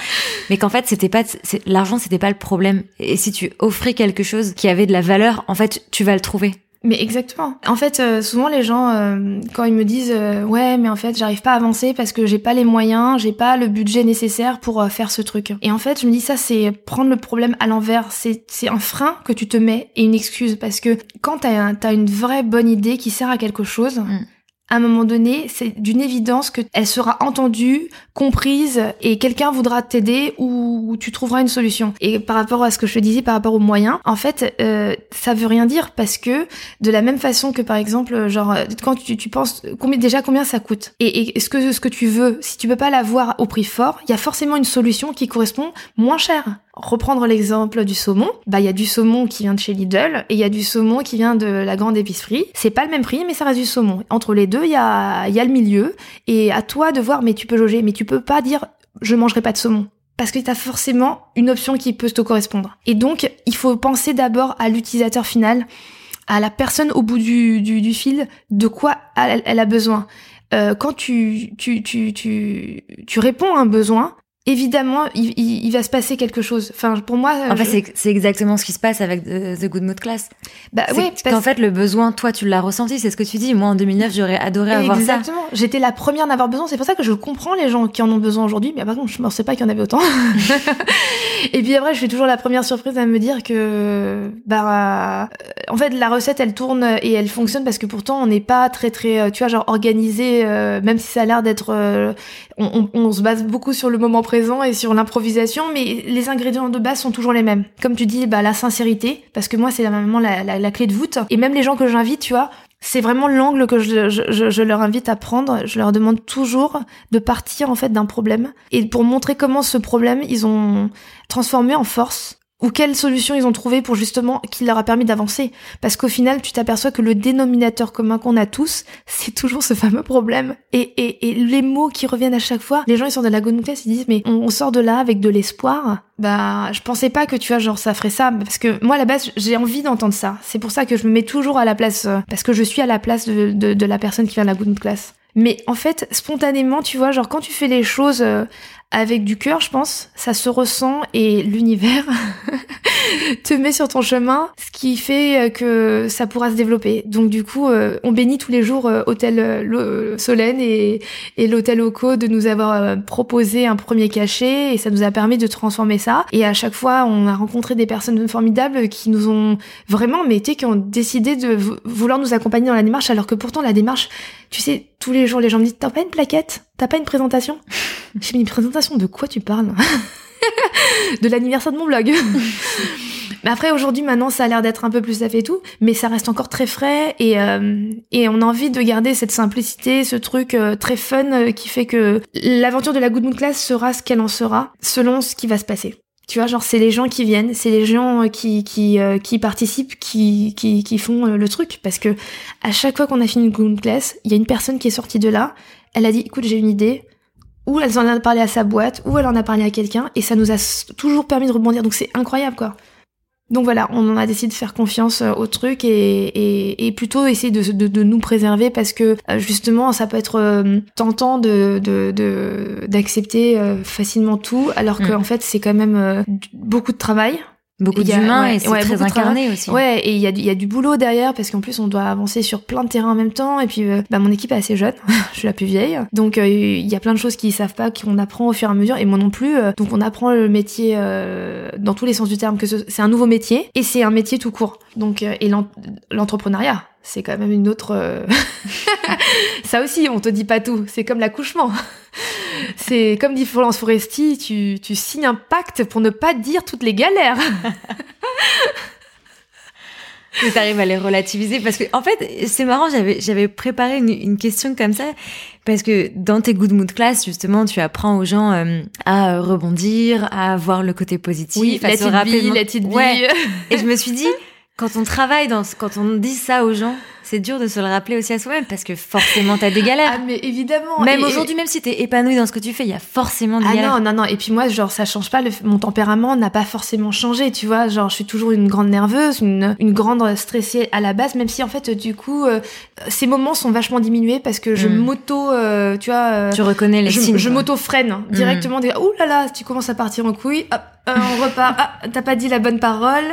mais qu'en fait, c'était pas l'argent, c'était pas le problème. Et si tu offrais quelque chose qui avait de la valeur, en fait, tu vas le trouver. Mais exactement. En fait, euh, souvent les gens, euh, quand ils me disent euh, ouais, mais en fait, j'arrive pas à avancer parce que j'ai pas les moyens, j'ai pas le budget nécessaire pour faire ce truc. Et en fait, je me dis ça, c'est prendre le problème à l'envers. C'est c'est un frein que tu te mets et une excuse parce que quand t'as as une vraie bonne idée qui sert à quelque chose. Mm à un moment donné, c'est d'une évidence que elle sera entendue, comprise et quelqu'un voudra t'aider ou tu trouveras une solution. Et par rapport à ce que je te disais, par rapport aux moyens, en fait, euh, ça veut rien dire parce que de la même façon que par exemple, genre quand tu, tu penses combien déjà combien ça coûte et, et ce que ce que tu veux, si tu peux pas l'avoir au prix fort, il y a forcément une solution qui correspond moins cher reprendre l'exemple du saumon, bah il y a du saumon qui vient de chez Lidl et il y a du saumon qui vient de la grande épicerie. C'est pas le même prix, mais ça reste du saumon. Entre les deux, il y a, y a le milieu et à toi de voir. Mais tu peux loger, mais tu peux pas dire je mangerai pas de saumon. Parce que tu as forcément une option qui peut te correspondre. Et donc, il faut penser d'abord à l'utilisateur final, à la personne au bout du, du, fil, de quoi elle, a besoin. Euh, quand tu, tu, tu, tu, tu réponds à un besoin, évidemment, il, il, va se passer quelque chose. Enfin, pour moi, en fait, c'est exactement ce qui se passe avec The, Good Mood Class. Bah oui, parce... qu'en fait, le besoin, toi, tu l'as ressenti. C'est ce que tu dis. Moi, en 2009, j'aurais adoré avoir ça. Exactement. J'étais la première d'avoir besoin. C'est pour ça que je comprends les gens qui en ont besoin aujourd'hui. Mais par contre, je ne pensais pas qu'il y en avait autant. et puis après, je suis toujours la première surprise à me dire que, bah, euh, en fait, la recette, elle tourne et elle fonctionne parce que pourtant, on n'est pas très, très, euh, tu vois, genre organisé. Euh, même si ça a l'air d'être, on, on, on se base beaucoup sur le moment présent et sur l'improvisation, mais les ingrédients de base sont toujours les mêmes. Comme tu dis, bah, la sincérité, parce que moi, c'est vraiment la, la, clé de voûte. Et même les gens que j'invite, tu vois, c'est vraiment l'angle que je, je, je, leur invite à prendre. Je leur demande toujours de partir, en fait, d'un problème. Et pour montrer comment ce problème, ils ont transformé en force ou quelle solution ils ont trouvé pour justement qui leur a permis d'avancer? Parce qu'au final, tu t'aperçois que le dénominateur commun qu'on a tous, c'est toujours ce fameux problème. Et, et, et, les mots qui reviennent à chaque fois, les gens ils sont de la gonouquette, ils disent mais on, sort de là avec de l'espoir. Bah, je pensais pas que tu vois genre ça ferait ça parce que moi à la base j'ai envie d'entendre ça. C'est pour ça que je me mets toujours à la place euh, parce que je suis à la place de, de, de la personne qui vient de la good class. Mais en fait, spontanément, tu vois, genre quand tu fais les choses euh, avec du cœur, je pense, ça se ressent et l'univers te met sur ton chemin, ce qui fait euh, que ça pourra se développer. Donc du coup, euh, on bénit tous les jours Hôtel Solène et, et l'Hôtel Oco de nous avoir proposé un premier cachet et ça nous a permis de transformer ça. Et à chaque fois, on a rencontré des personnes formidables qui nous ont vraiment, mais qui ont décidé de vouloir nous accompagner dans la démarche alors que pourtant la démarche tu sais, tous les jours, les gens me disent, t'as pas une plaquette? T'as pas une présentation? J'ai mis une présentation de quoi tu parles? De l'anniversaire de mon blog. mais après, aujourd'hui, maintenant, ça a l'air d'être un peu plus ça fait tout, mais ça reste encore très frais et, euh, et on a envie de garder cette simplicité, ce truc euh, très fun euh, qui fait que l'aventure de la Good Moon Class sera ce qu'elle en sera, selon ce qui va se passer. Tu vois, genre c'est les gens qui viennent, c'est les gens euh, qui qui euh, qui participent, qui qui qui font euh, le truc parce que à chaque fois qu'on a fini une classe, il y a une personne qui est sortie de là, elle a dit écoute, j'ai une idée ou elle en a parlé à sa boîte ou elle en a parlé à quelqu'un et ça nous a toujours permis de rebondir. Donc c'est incroyable quoi. Donc voilà, on a décidé de faire confiance euh, au truc et, et, et plutôt essayer de, de, de, nous préserver parce que euh, justement ça peut être euh, tentant de d'accepter facilement tout alors mm. qu'en fait c'est quand même beaucoup de travail Beaucoup d'humains et c'est très incarné aussi. Ouais, et il y a, y a du boulot derrière parce qu'en plus on doit avancer sur plein de terrains en même temps. Et puis euh, bah, mon équipe est assez jeune, je suis la plus vieille. Donc euh, il y a plein de choses qu'ils savent pas, qu'on apprend au fur et à mesure. Et moi non plus. Euh, donc on apprend le métier dans tous les sens du terme, que c'est un nouveau métier et c'est un métier tout court. Donc et l'entrepreneuriat, c'est quand même une autre... Ça aussi, on te dit pas tout. C'est comme l'accouchement. c'est comme dit Florence Foresti, tu, tu signes un pacte pour ne pas dire toutes les galères. tu arrives à les relativiser parce que en fait c'est marrant j'avais j'avais préparé une, une, question comme ça parce que dans tes good mood class justement tu apprends aux gens euh, à rebondir à voir le côté positif oui, à se rappeler la petite ouais. et je me suis dit quand on travaille dans quand on dit ça aux gens c'est dur de se le rappeler aussi à soi-même parce que forcément t'as des galères. Ah mais évidemment. Même aujourd'hui, même si t'es épanoui dans ce que tu fais, il y a forcément des ah galères. Ah non non non. Et puis moi, genre ça change pas. Le... Mon tempérament n'a pas forcément changé. Tu vois, genre je suis toujours une grande nerveuse, une, une grande stressée à la base. Même si en fait du coup, euh, ces moments sont vachement diminués parce que je mm. m'auto, euh, tu vois. Euh, tu reconnais les je, signes. Je m'auto freine mm. directement. Des ouh là là, tu commences à partir en couille. Hop, on repart. Ah, t'as pas dit la bonne parole.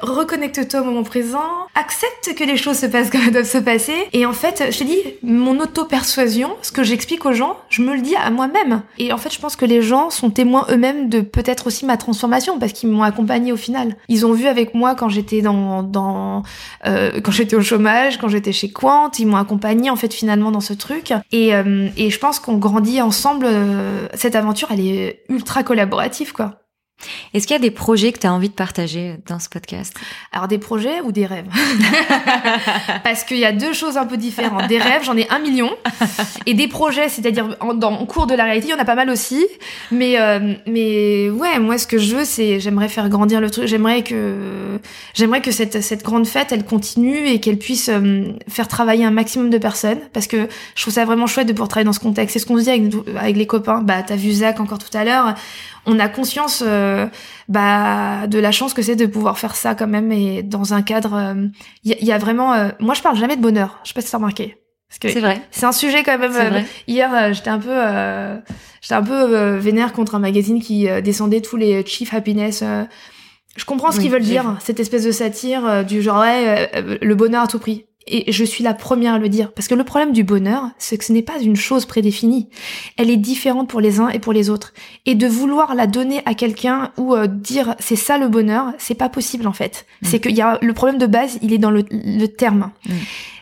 Reconnecte-toi au moment présent. Accepte que les choses se passent comme se passer. Et en fait, je dis, mon auto-persuasion, ce que j'explique aux gens, je me le dis à moi-même. Et en fait, je pense que les gens sont témoins eux-mêmes de peut-être aussi ma transformation parce qu'ils m'ont accompagné au final. Ils ont vu avec moi quand j'étais dans, dans euh, quand j'étais au chômage, quand j'étais chez Quant, ils m'ont accompagné en fait finalement dans ce truc. Et, euh, et je pense qu'on grandit ensemble. Euh, cette aventure, elle est ultra collaborative, quoi. Est-ce qu'il y a des projets que tu as envie de partager dans ce podcast? Alors des projets ou des rêves? Parce qu'il y a deux choses un peu différentes. Des rêves, j'en ai un million. Et des projets, c'est-à-dire en, dans, cours de la réalité, il y en a pas mal aussi. Mais, euh, mais ouais, moi ce que je veux, c'est j'aimerais faire grandir le truc. J'aimerais que, j'aimerais que cette, cette grande fête, elle continue et qu'elle puisse euh, faire travailler un maximum de personnes. Parce que je trouve ça vraiment chouette de pouvoir travailler dans ce contexte. C'est ce qu'on se dit avec, avec les copains. Bah, t'as vu Zach encore tout à l'heure on a conscience euh, bah, de la chance que c'est de pouvoir faire ça quand même et dans un cadre. Il euh, y, a vraiment. Euh, moi, je parle jamais de bonheur. Je sais pas si t'as remarqué. C'est vrai. C'est un sujet quand même. hier, j'étais un peu, j'étais un peu vénère contre un magazine qui descendait tous les chief happiness. je comprends ce qu'ils veulent dire, cette espèce de satire du genre ouais, le bonheur à tout prix. Et je suis la première à le dire. Parce que le problème du bonheur, c'est que ce n'est pas une chose prédéfinie. Elle est différente pour les uns et pour les autres. Et de vouloir la donner à quelqu'un ou euh, dire c'est ça le bonheur, c'est pas possible en fait. Mm. C'est qu'il y a le problème de base, il est dans le, terme. Mm.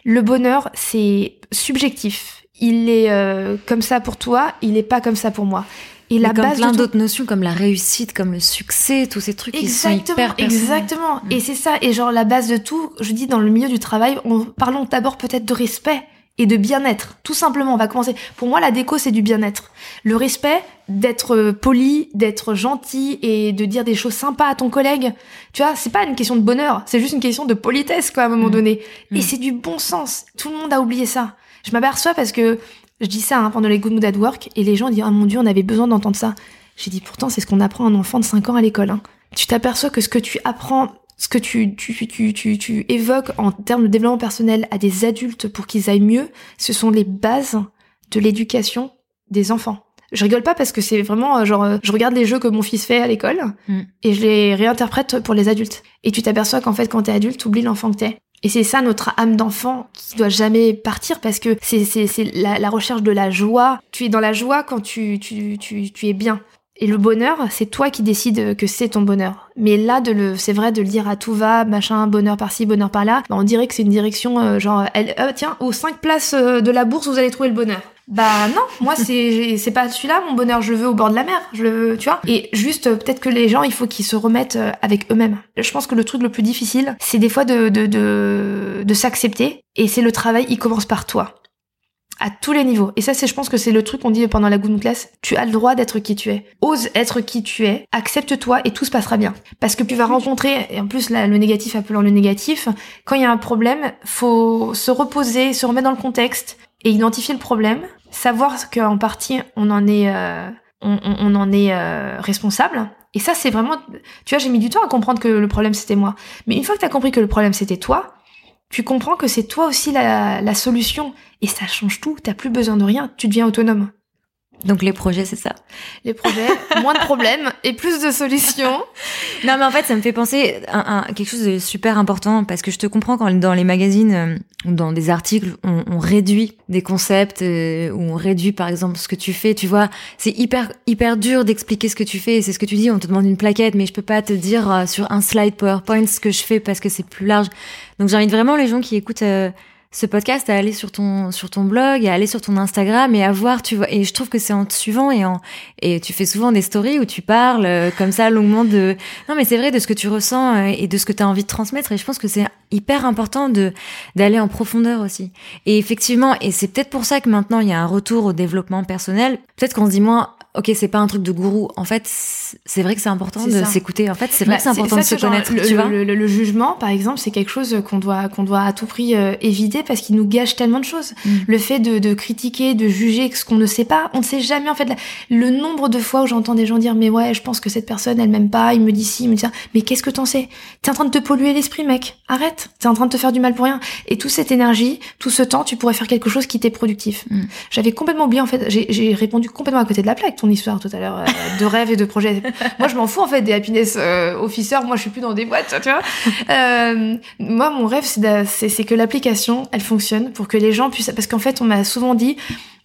Le bonheur, c'est subjectif. Il est euh, comme ça pour toi, il n'est pas comme ça pour moi. Et la base plein d'autres notions comme la réussite, comme le succès, tous ces trucs qui sont hyper Exactement. Mm. Et c'est ça. Et genre la base de tout, je dis dans le milieu du travail, on, parlons d'abord peut-être de respect et de bien-être. Tout simplement, on va commencer. Pour moi, la déco, c'est du bien-être. Le respect, d'être poli, d'être gentil et de dire des choses sympas à ton collègue. Tu vois, c'est pas une question de bonheur, c'est juste une question de politesse, quoi, à un moment mm. donné. Et mm. c'est du bon sens. Tout le monde a oublié ça. Je m'aperçois parce que je dis ça hein, pendant les Good Mood at Work et les gens disent « Ah mon Dieu, on avait besoin d'entendre ça ». J'ai dit « Pourtant, c'est ce qu'on apprend à un enfant de 5 ans à l'école. Hein. Tu t'aperçois que ce que tu apprends, ce que tu, tu, tu, tu, tu évoques en termes de développement personnel à des adultes pour qu'ils aillent mieux, ce sont les bases de l'éducation des enfants. Je rigole pas parce que c'est vraiment euh, genre euh, je regarde les jeux que mon fils fait à l'école mm. et je les réinterprète pour les adultes. Et tu t'aperçois qu'en fait quand t'es adulte, t'oublies l'enfant que t'es. Et c'est ça notre âme d'enfant qui doit jamais partir parce que c'est c'est la, la, recherche de la joie. Tu es dans la joie quand tu tu tu, tu es bien. Et le bonheur, c'est toi qui décides que c'est ton bonheur. Mais là, de le, c'est vrai de le dire à tout va, machin, bonheur par-ci, bonheur par-là, bah on dirait que c'est une direction euh, genre, elle, euh, tiens, aux cinq places de la bourse, vous allez trouver le bonheur. Bah non, moi c'est c'est pas celui-là mon bonheur, je veux au bord de la mer, je veux, tu vois. Et juste peut-être que les gens, il faut qu'ils se remettent euh, avec eux-mêmes. Je pense que le truc le plus difficile, c'est des fois de de de, de s'accepter et c'est le travail, il commence par toi. À tous les niveaux. Et ça, c'est, je pense que c'est le truc qu'on dit pendant la Good Class. Tu as le droit d'être qui tu es. Ose être qui tu es. Accepte-toi et tout se passera bien. Parce que tu vas rencontrer, et en plus, là, le négatif appelant le négatif, quand il y a un problème, faut se reposer, se remettre dans le contexte, et identifier le problème, savoir qu'en partie on en est, euh, on, en est euh, responsable. Et ça, c'est vraiment, tu vois, j'ai mis du temps à comprendre que le problème c'était moi. Mais une fois que tu as compris que le problème c'était toi, tu comprends que c'est toi aussi la, la solution. Et ça change tout. T'as plus besoin de rien. Tu deviens autonome. Donc les projets, c'est ça. Les projets, moins de problèmes et plus de solutions. non, mais en fait, ça me fait penser à, quelque chose de super important parce que je te comprends quand dans les magazines euh, ou dans des articles, on, on réduit des concepts euh, ou on réduit par exemple ce que tu fais. Tu vois, c'est hyper hyper dur d'expliquer ce que tu fais. C'est ce que tu dis. On te demande une plaquette, mais je peux pas te dire euh, sur un slide PowerPoint ce que je fais parce que c'est plus large. Donc j'invite vraiment les gens qui écoutent ce podcast à aller sur ton sur ton blog, à aller sur ton Instagram et à voir, tu vois. Et je trouve que c'est en te suivant et en et tu fais souvent des stories où tu parles euh, comme ça longuement de non mais c'est vrai de ce que tu ressens euh, et de ce que tu as envie de transmettre. Et je pense que c'est hyper important de d'aller en profondeur aussi. Et effectivement, et c'est peut-être pour ça que maintenant il y a un retour au développement personnel. Peut-être qu'on se dit moins ok, c'est pas un truc de gourou. En fait, c'est vrai que c'est important de s'écouter. En fait, c'est vrai bah, que c'est important de se connaître. Le, tu vois le, jugement, par exemple, c'est quelque chose qu'on doit qu'on doit à tout prix euh, éviter parce qu'il nous gâche tellement de choses. Mm. Le fait de, de, critiquer, de juger ce qu'on ne sait pas, on ne sait jamais. En fait, le nombre de fois où j'entends des gens dire mais ouais, je pense que cette personne, elle m'aime pas. Il me dit si, il me dit ça. Mais qu'est-ce que t'en sais? T'es en train de te polluer l'esprit, mec. Arrête. T'es en train de te faire du mal pour rien. Et toute cette énergie, tout ce temps, tu pourrais faire quelque chose qui t'est productif. Mm. J'avais complètement oublié en fait. J'ai répondu complètement à côté de la plaque ton histoire tout à l'heure euh, de rêve et de projet. moi, je m'en fous en fait des happiness euh, officers. Moi, je suis plus dans des boîtes, tu vois. Euh, moi, mon rêve, c'est que l'application, elle fonctionne pour que les gens puissent. Parce qu'en fait, on m'a souvent dit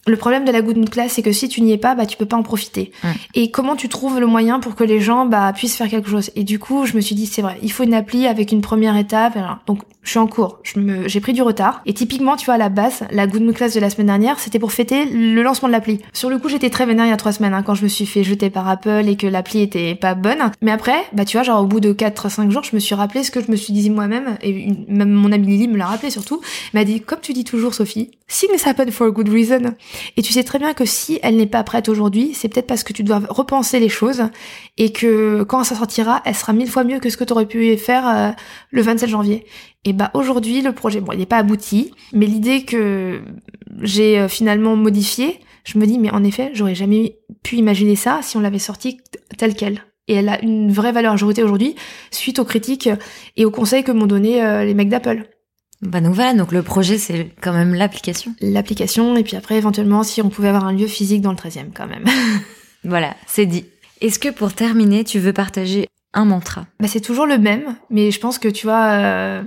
le problème de la good mood class, c'est que si tu n'y es pas, bah tu peux pas en profiter. Et comment tu trouves le moyen pour que les gens bah puissent faire quelque chose? Et du coup, je me suis dit c'est vrai, il faut une appli avec une première étape. Donc je suis en cours, je me, j'ai pris du retard. Et typiquement, tu vois, à la base, la good mood class de la semaine dernière, c'était pour fêter le lancement de l'appli. Sur le coup, j'étais très vénère il y a trois semaines hein, quand je me suis fait jeter par Apple et que l'appli était pas bonne. Mais après, bah tu vois, genre au bout de 4-5 jours, je me suis rappelé ce que je me suis dit moi-même et même mon amie Lily me l'a rappelé surtout. M'a dit comme tu dis toujours, Sophie, things happen for a good reason. Et tu sais très bien que si elle n'est pas prête aujourd'hui, c'est peut-être parce que tu dois repenser les choses et que quand ça sortira, elle sera mille fois mieux que ce que tu aurais pu faire euh, le 27 janvier. Et bah aujourd'hui, le projet, bon, il n'est pas abouti, mais l'idée que j'ai euh, finalement modifiée, je me dis, mais en effet, j'aurais jamais pu imaginer ça si on l'avait sorti tel quel. Et elle a une vraie valeur ajoutée aujourd'hui suite aux critiques et aux conseils que m'ont donné euh, les mecs d'Apple. Bah donc voilà, donc le projet c'est quand même l'application. L'application, et puis après éventuellement si on pouvait avoir un lieu physique dans le 13e quand même. voilà, c'est dit. Est-ce que pour terminer, tu veux partager un mantra? Bah C'est toujours le même, mais je pense que tu vois, euh,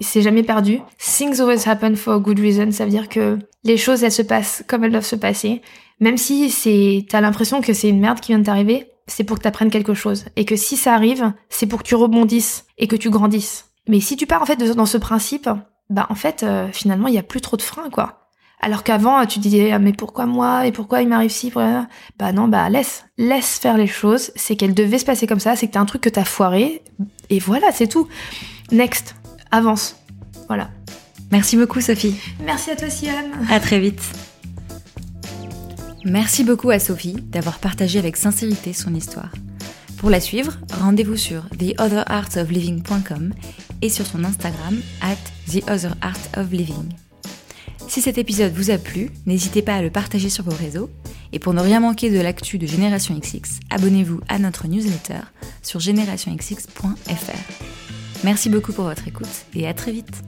c'est jamais perdu. Things always happen for a good reason, ça veut dire que les choses elles se passent comme elles doivent se passer. Même si c'est, t'as l'impression que c'est une merde qui vient de t'arriver, c'est pour que t'apprennes quelque chose. Et que si ça arrive, c'est pour que tu rebondisses et que tu grandisses. Mais si tu pars en fait dans ce principe, bah en fait euh, finalement il y a plus trop de freins quoi. Alors qu'avant tu disais ah, mais pourquoi moi? Et pourquoi il m'arrive si bah non bah laisse laisse faire les choses, c'est qu'elle devait se passer comme ça, c'est que t'as un truc que t'as foiré et voilà, c'est tout. Next, avance. Voilà. Merci beaucoup Sophie. Merci à toi Sian. À très vite. Merci beaucoup à Sophie d'avoir partagé avec sincérité son histoire. Pour la suivre, rendez-vous sur theotherartofliving.com et sur son Instagram at theotherartofliving. Si cet épisode vous a plu, n'hésitez pas à le partager sur vos réseaux. Et pour ne rien manquer de l'actu de Génération XX, abonnez-vous à notre newsletter sur générationxx.fr. Merci beaucoup pour votre écoute et à très vite.